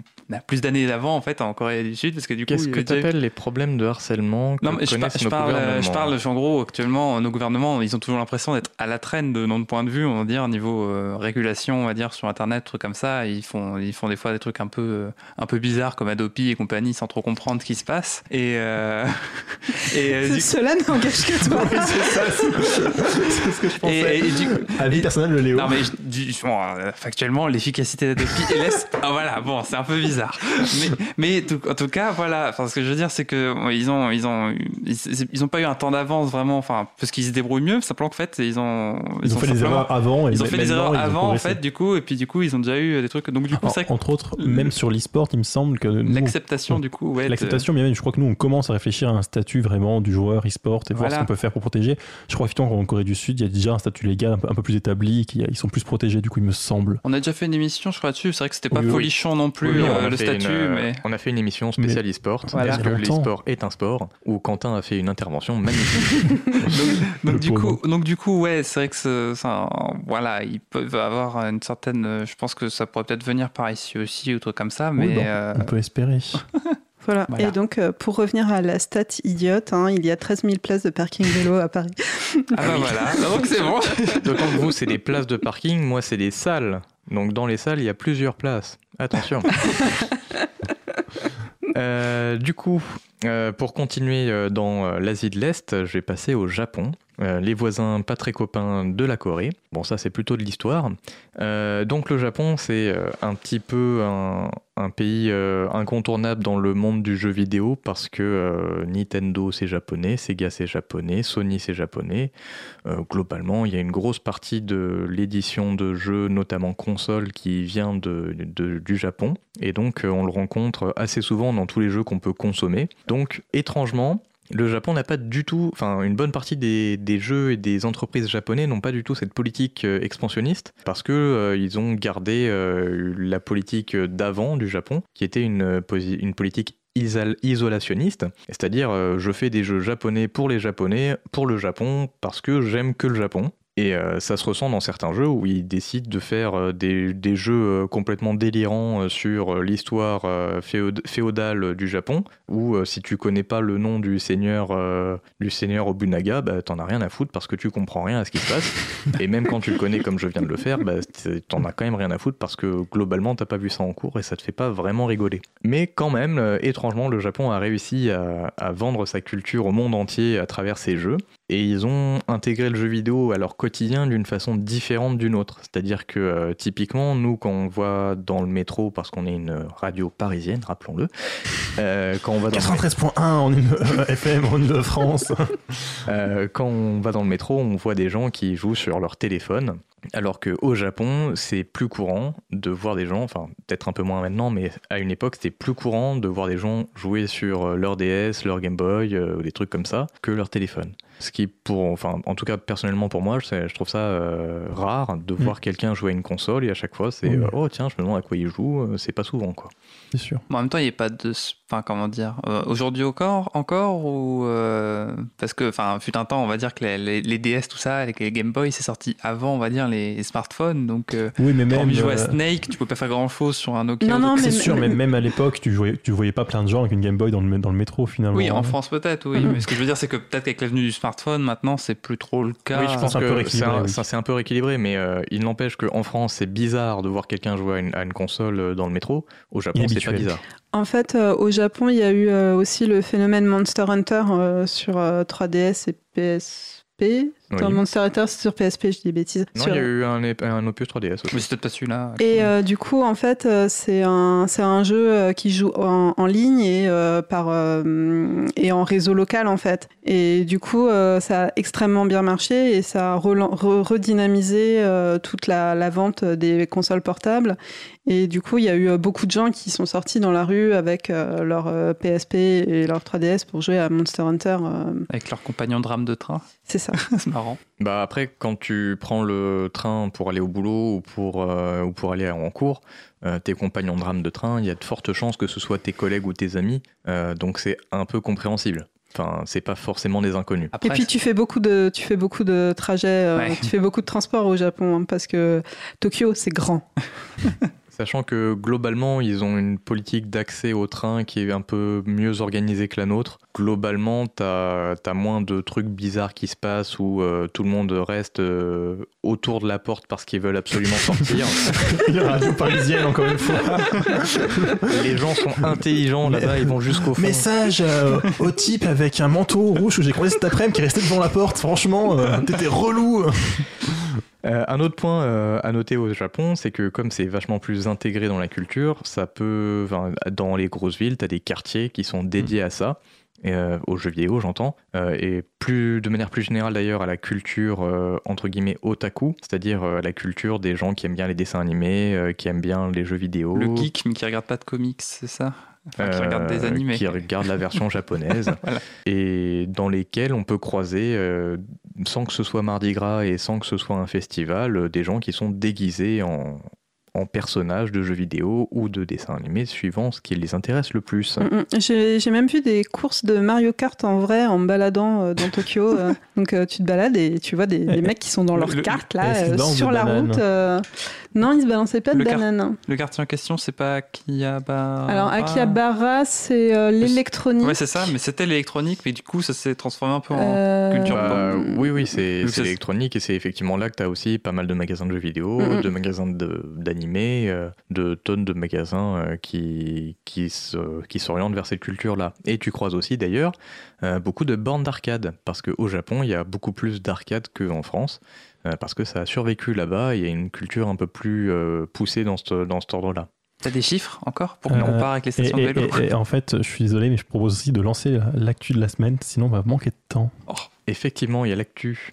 plus d'années d'avant en fait en Corée du Sud parce que du coup Qu'est-ce que tu appelles les problèmes de harcèlement que non, mais je, par- connaissent je nos parle, gouvernements je parle, en gros, actuellement, nos gouvernements, ils ont toujours l'impression d'être à la traîne de notre point de vue, on va dire, niveau euh, régulation, on va dire, sur Internet, trucs comme ça. Ils font, ils font des fois des trucs un peu, euh, un peu bizarres comme Adobe et compagnie sans trop comprendre ce qui se passe. Et, euh, et, euh, du- Cela n'engage que toi. C'est ce que je et- et du coup- Avis personnel de Léo. non mais je- du- bon, euh, factuellement l'efficacité d'Adobe et laisse ah voilà bon c'est un peu bizarre mais en tout cas voilà enfin ce que je veux dire c'est que ils ont ils ont ils, ils ont pas eu un temps d'avance vraiment enfin parce qu'ils se débrouillent mieux simplement qu'en fait ils ont Ils ont fait des erreurs avant. et ils ont fait des erreurs avant en fait du coup et puis du coup ils ont déjà eu des trucs donc du coup En- c'est vrai que entre autres, même sur l'e-sport, il me semble que l'acceptation du coup ouais L'acceptation, mais même, je crois que nous, on commence à réfléchir à un statut vraiment du joueur e-sport et voir ce qu'on peut faire pour protéger. Je crois effectivement qu'en Corée du Sud, il y a déjà un statut légal un peu, un peu plus établi, qui- ils sont plus protégés, du coup, il me semble. on a déjà fait une émission je crois dessus c'est vrai que c'était pas Oui, oui. Non plus Oui, euh, on a le fait statut une, euh, mais On a fait une émission spéciale e-sport. Voilà. Est-ce que l'e-sport est un sport Où Quentin a fait une intervention magnifique. donc du coup, donc du coup, ouais, c'est vrai que ce- ça, voilà, ils peuvent avoir une certaine. euh, Je pense que ça pourrait peut-être venir par ici aussi ou truc comme ça, mais Oui, bon, euh, On peut espérer. Voilà. Voilà. Et donc, euh, pour revenir à la stat idiote, hein, il y a 13 000 places de parking vélo à Paris. ah bah voilà, donc c'est bon. D'autant que vous, c'est des places de parking, moi, c'est des salles. Donc dans les salles, il y a plusieurs places. Attention. Euh, du coup, euh, pour continuer dans l'Asie de l'Est, je vais passer au Japon. Euh, les voisins pas très copains de la Corée. Bon, ça c'est plutôt de l'histoire. Euh, donc le Japon, c'est euh, un petit peu un, pays incontournable dans le monde du jeu vidéo parce que Nintendo c'est japonais, Sega c'est japonais, Sony c'est japonais. Globalement, il y a une grosse partie de l'édition de jeux, notamment console, qui vient du Japon. Et donc, on le rencontre assez souvent dans tous les jeux qu'on peut consommer. Donc, étrangement, le Japon n'a pas du tout, enfin une bonne partie des, jeux et des entreprises japonais n'ont pas du tout cette politique euh, expansionniste parce que euh, ils ont gardé euh, la politique d'avant du Japon qui était une, politique isol- isolationniste, c'est-à-dire je fais des jeux japonais pour les japonais, pour le Japon, parce que j'aime que le Japon. Et euh, ça se ressent dans certains jeux où ils décident de faire euh, des, des jeux euh, complètement délirants sur l'histoire féod- féodale du Japon, où si tu connais pas le nom du seigneur euh, du seigneur Obunaga, bah, t'en as rien à foutre parce que tu comprends rien à ce qui se passe. et même quand tu le connais comme je viens de le faire, bah, t'en as quand même rien à foutre parce que globalement t'as pas vu ça en cours et ça te fait pas vraiment rigoler. Mais quand même, étrangement, le Japon a réussi à, à vendre sa culture au monde entier à travers ses jeux. Et ils ont intégré le jeu vidéo à leur quotidien d'une façon différente d'une autre. C'est-à-dire que euh, typiquement, nous, quand on voit dans le métro, parce qu'on est une radio parisienne, rappelons-le, euh, quand on va dans le 93.1 en une, euh, FM en Ile-de-France. euh, quand on va dans le métro, on voit des gens qui jouent sur leur téléphone. Alors qu'au Japon, c'est plus courant de voir des gens, enfin peut-être un peu moins maintenant, mais à une époque, c'était plus courant de voir des gens jouer sur leur DS, leur Game Boy, ou des trucs comme ça, que leur téléphone. Ce qui, pour, enfin, en tout cas personnellement pour moi, je, je trouve ça euh, rare de voir quelqu'un jouer à une console et à chaque fois c'est Oui. euh, oh tiens, je me demande à quoi il joue, euh, c'est pas souvent quoi. C'est sûr. Bon, en même temps, il n'y a pas de. Enfin, comment dire euh, Aujourd'hui encore, encore ou. euh, parce que, enfin, fut un temps, on va dire que les, les- les DS, tout ça, les Game Boy, c'est sorti avant, on va dire, les smartphones. Donc, euh, Oui, mais quand même. on jouait à euh, Snake, tu peux pas faire grand chose sur un Nokia. Non, non, C'est sûr, mais même à l'époque, tu voyais, tu voyais pas plein de gens avec une Game Boy dans le, dans le métro finalement. Oui, en France peut-être, oui. Mhm. Mais ce que je veux dire, c'est que peut-être qu'avec l'avenue du smartphone, maintenant, c'est plus trop le cas. oui, je pense c'est un peu que c'est rééquilibré, un, oui. ça, c'est un peu rééquilibré, mais euh, il n'empêche qu'en France, c'est bizarre de voir quelqu'un jouer à une, à une console dans le métro. Au Japon, c'est pas bizarre. En fait, euh, au Japon, il y a eu euh, aussi le phénomène Monster Hunter euh, sur euh, 3DS et PS, PSP. Oui. Dans Monster Hunter, c'est sur PSP, je dis des bêtises. Non, Sur- il y a eu un, un opus 3DS aussi. Mais c'est peut-être pas celui-là. Et euh, du coup, en fait, euh, c'est un, c'est un jeu euh, qui joue en, en ligne et, euh, par, euh, et en réseau local, en fait. Et du coup, euh, ça a extrêmement bien marché et ça a relan- re- redynamisé euh, toute la, la vente des consoles portables. Et du coup, il y a eu beaucoup de gens qui sont sortis dans la rue avec euh, leur euh, PSP et leur 3DS pour jouer à Monster Hunter. euh, Avec leur compagnon de rame de train. c'est ça. c'est marrant. Bah après, quand tu prends le train pour aller au boulot ou pour, euh, ou pour aller en cours, euh, tes compagnons de rame de train, il y a de fortes chances que ce soit tes collègues ou tes amis, euh, donc c'est un peu compréhensible. Enfin, c'est pas forcément des inconnus. Après, Et puis tu fais beaucoup de, tu fais beaucoup de trajets, euh, Ouais. tu fais beaucoup de transports au Japon hein, parce que Tokyo c'est grand. Sachant que globalement, ils ont une politique d'accès au train qui est un peu mieux organisée que la nôtre. Globalement, t'as as moins de trucs bizarres qui se passent où euh, tout le monde reste euh, autour de la porte parce qu'ils veulent absolument sortir. La radio parisienne, encore une fois. Les gens sont intelligents là-bas, ils vont jusqu'au fond. Message euh, au type avec un manteau rouge que j'ai croisé cet après-midi qui restait devant la porte. Franchement, t'étais relou. Euh, un autre point euh, à noter au Japon, c'est que comme c'est vachement plus intégré dans la culture, ça peut, dans les grosses villes, tu as des quartiers qui sont dédiés à ça, euh, aux jeux vidéo, j'entends, et plus de manière plus générale d'ailleurs à la culture entre guillemets otaku, c'est-à-dire euh, la culture des gens qui aiment bien les dessins animés, qui aiment bien les jeux vidéo, Le geek, mais qui regarde pas de comics, c'est ça? Enfin, qui regarde des animés. qui regardent la version japonaise, Voilà. et dans lesquels on peut croiser, euh, sans que ce soit Mardi Gras et sans que ce soit un festival, euh, des gens qui sont déguisés en, en personnages de jeux vidéo ou de dessins animés, suivant ce qui les intéresse le plus. Mm, mm. J'ai j'ai même vu des courses de Mario Kart en vrai en me baladant euh, dans Tokyo. euh. Donc euh, tu te balades et tu vois des, des mecs qui sont dans Le- leur le- carte et là euh, sur la route. euh. Non, ils se balançaient pas de Le bananes. Le quartier en question, c'est pas Akihabara? Alors Akihabara, c'est euh, l'électronique. Ouais, c'est ça, mais c'était l'électronique, mais du coup, ça s'est transformé un peu en Euh, culture Bah, oui, oui, c'est c'est ça, électronique et c'est effectivement là que tu as aussi pas mal de magasins de jeux vidéo, Mhm. de magasins de- d'animés, euh, de tonnes de magasins euh, qui, qui se- qui s'orientent vers cette culture-là. Et tu croises aussi d'ailleurs euh, beaucoup de bornes d'arcade, parce qu'au Japon, il y a beaucoup plus d'arcades qu'en France, parce que ça a survécu là-bas, il y a une culture un peu plus poussée dans ce, dans cet ordre-là. T'as des chiffres encore pour qu'on Euh, compare avec les Et, stations de et- vélo et- et en fait, je suis désolé, mais je propose aussi de lancer l'actu de la semaine, sinon on va manquer de temps. Effectivement, il y a l'actu.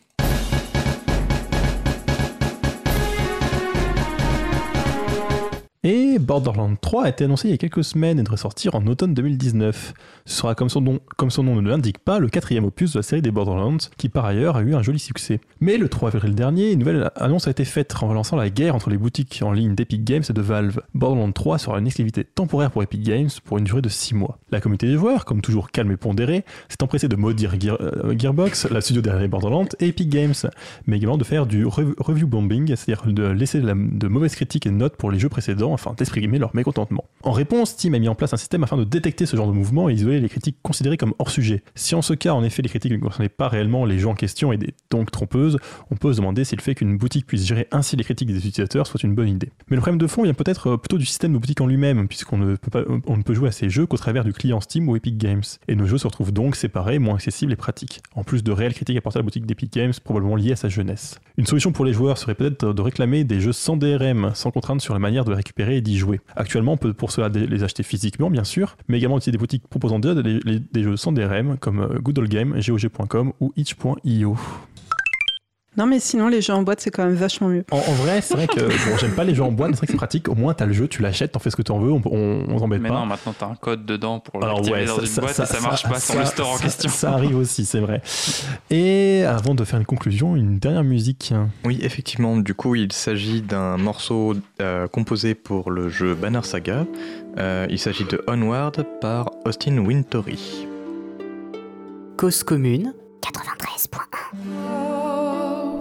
Et Borderlands 3 a été annoncé il y a quelques semaines et devrait sortir en automne 2019. Ce sera, comme son nom, ne l'indique pas, le quatrième opus de la série des Borderlands, qui par ailleurs a eu un joli succès. Mais le 3 avril dernier, une nouvelle annonce a été faite en relançant la guerre entre les boutiques en ligne d'Epic Games et de Valve. Borderlands 3 sera une exclusivité temporaire pour Epic Games pour une durée de 6 mois. La communauté des joueurs, comme toujours calme et pondérée, s'est empressée de maudire euh, Gearbox, la studio derrière Borderlands, et Epic Games, mais également de faire du rev- review bombing, c'est-à-dire de laisser la- de mauvaises critiques et notes pour les jeux précédents afin d'exprimer leur mécontentement. En réponse, Steam a mis en place un système afin de détecter ce genre de mouvement et isoler les critiques considérées comme hors sujet. Si en ce cas, en effet, les critiques ne concernaient pas réellement les jeux en question et donc trompeuses, on peut se demander si le fait qu'une boutique puisse gérer ainsi les critiques des utilisateurs soit une bonne idée. Mais le problème de fond vient peut-être euh, plutôt du système de boutique en lui-même, puisqu'on ne peut pas, ne peut jouer à ces jeux qu'au travers du client Steam ou Epic Games. Et nos jeux se retrouvent donc séparés, moins accessibles et pratiques. En plus de réelles critiques apportées à la boutique d'Epic Games, probablement liées à sa jeunesse. Une solution pour les joueurs serait peut-être de réclamer des jeux sans DRM, sans contrainte sur la manière de les et d'y jouer. Actuellement, on peut pour cela les acheter physiquement, bien sûr, mais également utiliser des boutiques proposant déjà des, jeux sans DRM, comme euh, Good Game, GOG.com ou itch.io. Non, mais sinon, les jeux en boîte, c'est quand même vachement mieux. En, en vrai, c'est vrai que bon, j'aime pas les jeux en boîte, mais c'est vrai que c'est pratique. Au moins, t'as le jeu, tu l'achètes, t'en fais ce que t'en veux, on, on, on s'embête Mais pas. non, maintenant t'as un code dedans pour Alors l'activer ouais, dans ça, une ça- boîte ça- et ça marche ça- pas sans ça- le store en question. Ça arrive aussi, c'est vrai. Et avant de faire une conclusion, une dernière musique. Oui, effectivement, du coup, il s'agit d'un morceau euh, composé pour le jeu Banner Saga. Euh, il s'agit de Onward par Austin Wintory. Cause commune 93.1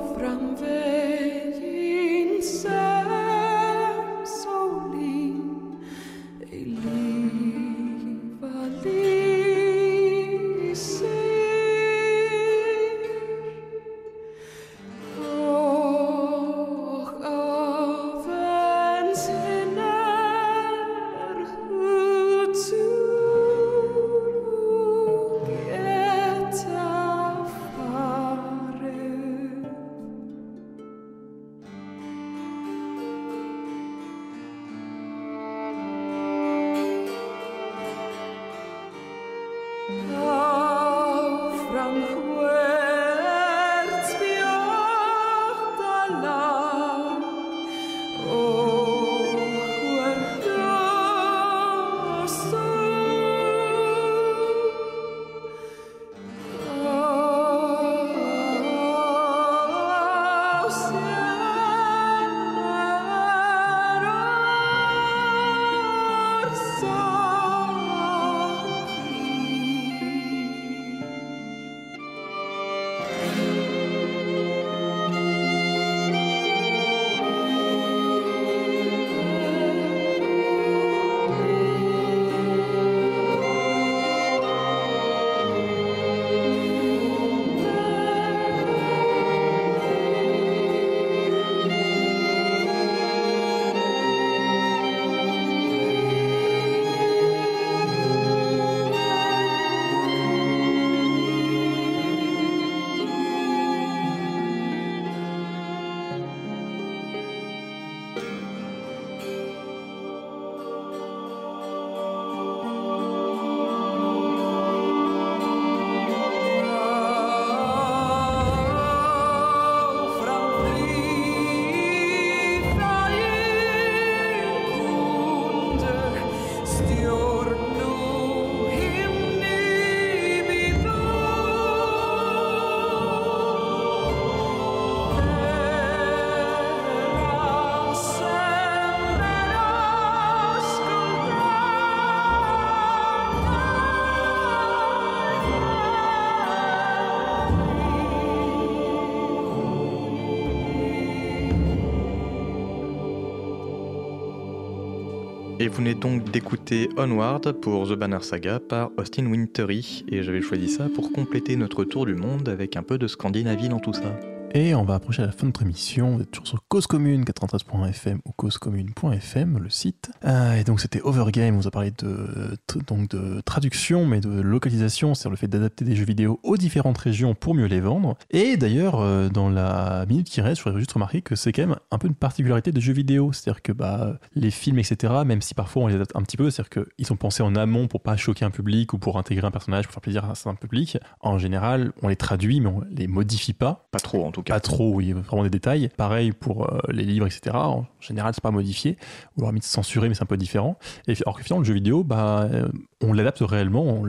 vous venez donc d'écouter Onward pour The Banner Saga par Austin Wintory. Et j'avais choisi ça pour compléter notre tour du monde avec un peu de Scandinavie dans tout ça. Et on va approcher à la fin de notre émission. Vous êtes toujours sur Cause Commune 93.fm ou causecommune.fm, le site. Euh, et donc c'était Overgame, on vous a parlé de, donc de traduction, mais de localisation, c'est-à-dire le fait d'adapter des jeux vidéo aux différentes régions pour mieux les vendre. Et d'ailleurs, euh, dans la minute qui reste, je voudrais juste remarquer que c'est quand même un peu une particularité des jeux vidéo. C'est-à-dire que bah, les films, etc., même si parfois on les adapte un petit peu, c'est-à-dire qu'ils sont pensés en amont pour pas choquer un public ou pour intégrer un personnage, pour faire plaisir à un public, en général, on les traduit, mais on les modifie pas. Pas trop en tout cas. Pas trop, oui, vraiment des détails. Pareil pour euh, les livres, etc. En général, c'est pas modifié. Ou alors, mis censuré, c'est un peu différent. Et alors que finalement, le jeu vidéo, bah, euh, on l'adapte réellement.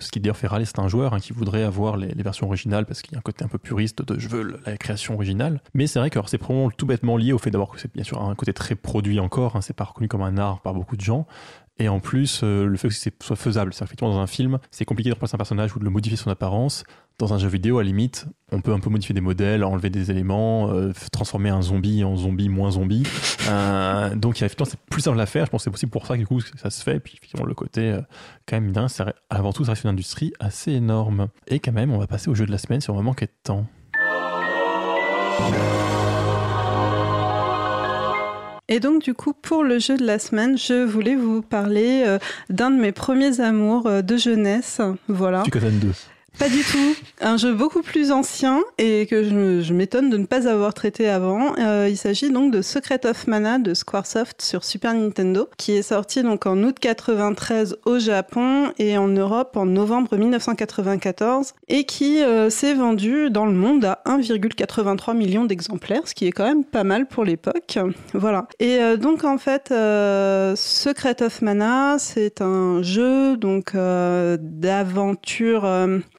Ce qui d'ailleurs fait râler, c'est un joueur hein, qui voudrait avoir les, versions originales parce qu'il y a un côté un peu puriste de je veux la création originale. Mais c'est vrai que c'est probablement tout bêtement lié au fait d'avoir que c'est bien sûr un côté très produit encore. Hein, c'est pas reconnu comme un art par beaucoup de gens. Et en plus, euh, le fait que ce soit faisable. C'est effectivement dans un film, c'est compliqué de replacer un personnage ou de le modifier son apparence. Dans un jeu vidéo, à la limite, on peut un peu modifier des modèles, enlever des éléments, euh, transformer un zombie en zombie moins zombie. Euh, donc, effectivement, c'est plus simple à faire. Je pense que c'est possible pour ça que du coup, ça se fait. Et puis, effectivement, le côté, quand même, bien, c'est- avant tout, ça reste une industrie assez énorme. Et quand même, on va passer au jeu de la semaine si on va manquer de temps. Et donc du coup, pour le jeu de la semaine, je voulais vous parler euh, d'un de mes premiers amours euh, de jeunesse. Voilà. 2. Pas du tout. Un jeu beaucoup plus ancien et que je, m'étonne de ne pas avoir traité avant. Euh, il s'agit donc de Secret of Mana de Squaresoft sur Super Nintendo, qui est sorti donc en août 93 au Japon et en Europe en novembre 1994 et qui euh, s'est vendu dans le monde à 1,83 million d'exemplaires, ce qui est quand même pas mal pour l'époque. Voilà. Et euh, donc en fait, Secret of Mana, c'est un jeu donc d'aventure.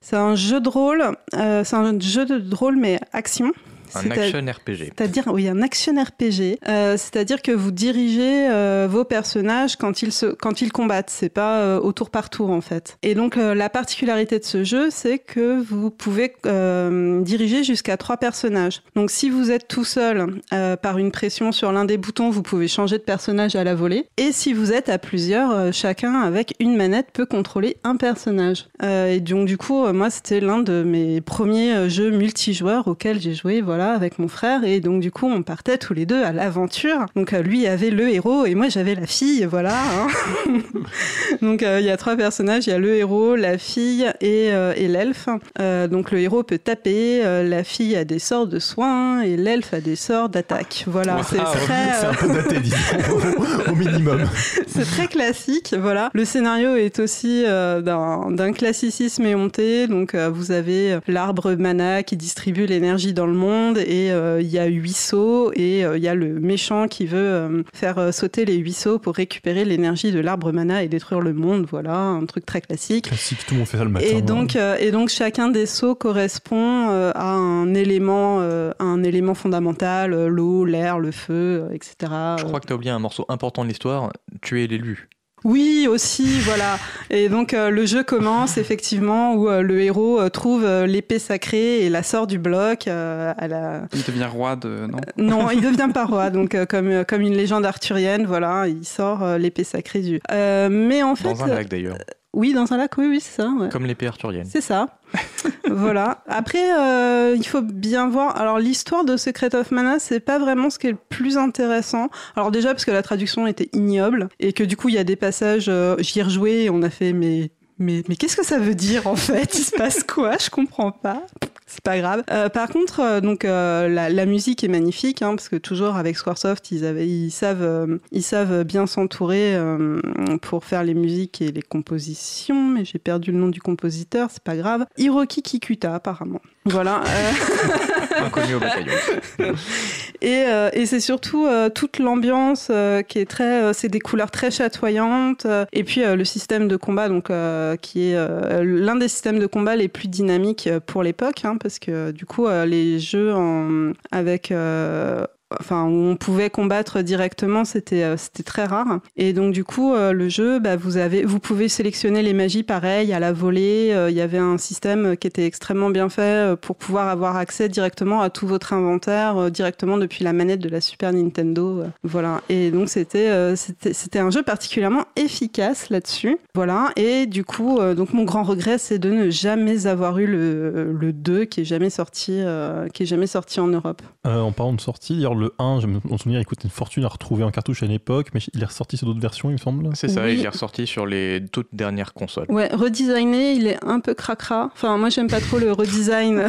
C'est un jeu de rôle. euh, c'est un jeu de rôle mais action. Un action RPG. c'est-à-dire, oui, un action RPG. Euh, c'est-à-dire que vous dirigez euh, vos personnages quand ils, se, quand ils combattent. C'est pas euh, au tour par tour, en fait. Et donc, la particularité de ce jeu, c'est que vous pouvez euh, diriger jusqu'à trois personnages. Donc, si vous êtes tout seul, par une pression sur l'un des boutons, vous pouvez changer de personnage à la volée. Et si vous êtes à plusieurs, chacun avec une manette peut contrôler un personnage. Et donc, du coup, moi, c'était l'un de mes premiers jeux multijoueurs auxquels j'ai joué, voilà, avec mon frère. Et donc, du coup, on partait tous les deux à l'aventure. Donc, euh, lui avait le héros et moi, j'avais la fille, voilà. hein. donc, euh, il y a trois personnages. Il y a le héros, la fille et, euh, et l'elfe. Euh, donc, le héros peut taper, la fille a des sorts de soins et l'elfe a des sorts d'attaque. Voilà, Wow. c'est très... C'est un peu daté, disons, au, au minimum. c'est très classique, voilà. Le scénario est aussi d'un classicisme éhonté. Donc, vous avez l'arbre mana qui distribue l'énergie dans le monde. Monde et euh, il y a huit sauts et euh, il y a le méchant qui veut euh, faire euh, sauter les huit sauts pour récupérer l'énergie de l'arbre mana et détruire le monde. Voilà, un truc très classique. Classique, tout le monde fait ça le matin. Et donc, euh, et donc chacun des sauts correspond euh, à un élément, euh, à un élément fondamental, euh, l'eau, l'air, le feu, euh, etc. Je crois que tu as oublié un morceau important de l'histoire, tu es l'élu. Oui, aussi, voilà. Et donc euh, le jeu commence effectivement où euh, le héros euh, trouve euh, l'épée sacrée et la sort du bloc. euh, à la... Il devient roi de. Non Non, il devient pas roi, donc euh, comme, euh, comme une légende arthurienne, voilà, il sort euh, l'épée sacrée du. Euh, mais en fait, Dans un lac d'ailleurs, oui, dans un lac, oui, oui, c'est ça. ouais. comme l'épée arthurienne. C'est ça. voilà. Après, euh, il faut bien voir. Alors, l'histoire de Secret of Mana, c'est pas vraiment ce qui est le plus intéressant. Alors, déjà, parce que la traduction était ignoble et que du coup, il y a des passages, euh, j'y ai rejoué et on a fait, mais. Mais, mais qu'est-ce que ça veut dire en fait? Il se passe quoi? Je comprends pas. C'est pas grave. Euh, par contre, euh, donc euh, la, musique est magnifique, hein, parce que toujours avec Squaresoft, ils, avaient, ils savent, ils savent bien s'entourer pour faire les musiques et les compositions. Mais j'ai perdu le nom du compositeur, c'est pas grave. Hiroki Kikuta, apparemment. Voilà. euh, Inconnu au bataillon. et, euh, et c'est surtout euh, toute l'ambiance qui est très, c'est des couleurs très chatoyantes. et puis le système de combat, donc qui est l'un des systèmes de combat les plus dynamiques pour l'époque, hein, parce que du coup les jeux en, avec Enfin, où on pouvait combattre directement, c'était euh, c'était très rare. Et donc du coup, euh, le jeu, bah, vous avez, vous pouvez sélectionner les magies pareil à la volée. Euh, Il y avait un système qui était extrêmement bien fait pour pouvoir avoir accès directement à tout votre inventaire directement depuis la manette de la Super Nintendo. voilà. Et donc c'était c'était un jeu particulièrement efficace là-dessus. Voilà. Et du coup, donc mon grand regret, c'est de ne jamais avoir eu le, le 2 qui est jamais sorti, qui est jamais sorti en Europe. En parlant de sortie, le 1, je me souviens, il coûtait une fortune à retrouver en cartouche à l'époque, mais il est ressorti sur d'autres versions, il me semble. C'est ça, Oui. il est ressorti sur les toutes dernières consoles. Ouais, redesigné, il est un peu cracra. Enfin, moi, j'aime pas trop le redesign.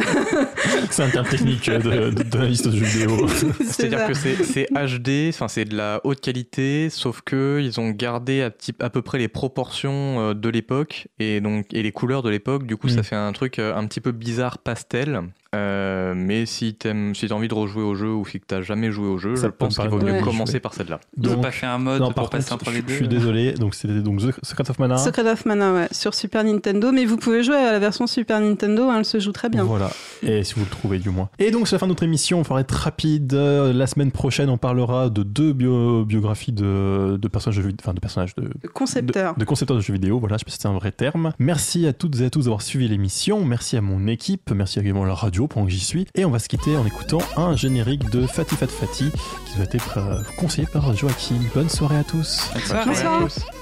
C'est un terme technique euh, de, de, de la liste de jeux vidéo. C'est C'est-à-dire que c'est c'est HD, enfin c'est de la haute qualité, sauf que ils ont gardé à, petit- à peu près les proportions euh, de l'époque et donc et les couleurs de l'époque. Du coup, Mm. ça fait un truc euh, un petit peu bizarre pastel. Euh, mais si t'aimes, si t'as envie de rejouer au jeu ou si t'as jamais joué au jeu, Ça je pense qu'il vaut mieux Ouais. commencer par celle-là. Ils n'ont Donc- pas fait un mode Non, pour par passer contre, entre je, les je deux. suis désolé, donc c'était donc The Secret of Mana. Secret of Mana, ouais, sur Super Nintendo. Mais vous pouvez jouer à la version Super Nintendo, hein, elle se joue très bien. Voilà, et si vous le trouvez du moins. Et donc c'est la fin de notre émission, on va être rapide. Euh, La semaine prochaine, on parlera de deux bio- biographies de, de personnages de, jeux- enfin, de personnages de, Le concepteur. de, de concepteurs de jeux vidéo, voilà, je sais pas si c'est un vrai terme. Merci à toutes et à tous d'avoir suivi l'émission, merci à mon équipe, merci également à la radio pendant que j'y suis, et on va se quitter en écoutant un générique de Fati Fat Fati qui doit être euh, conseillé par Joachim. Bonne soirée à tous. Bonne soirée. Bonsoir. tous.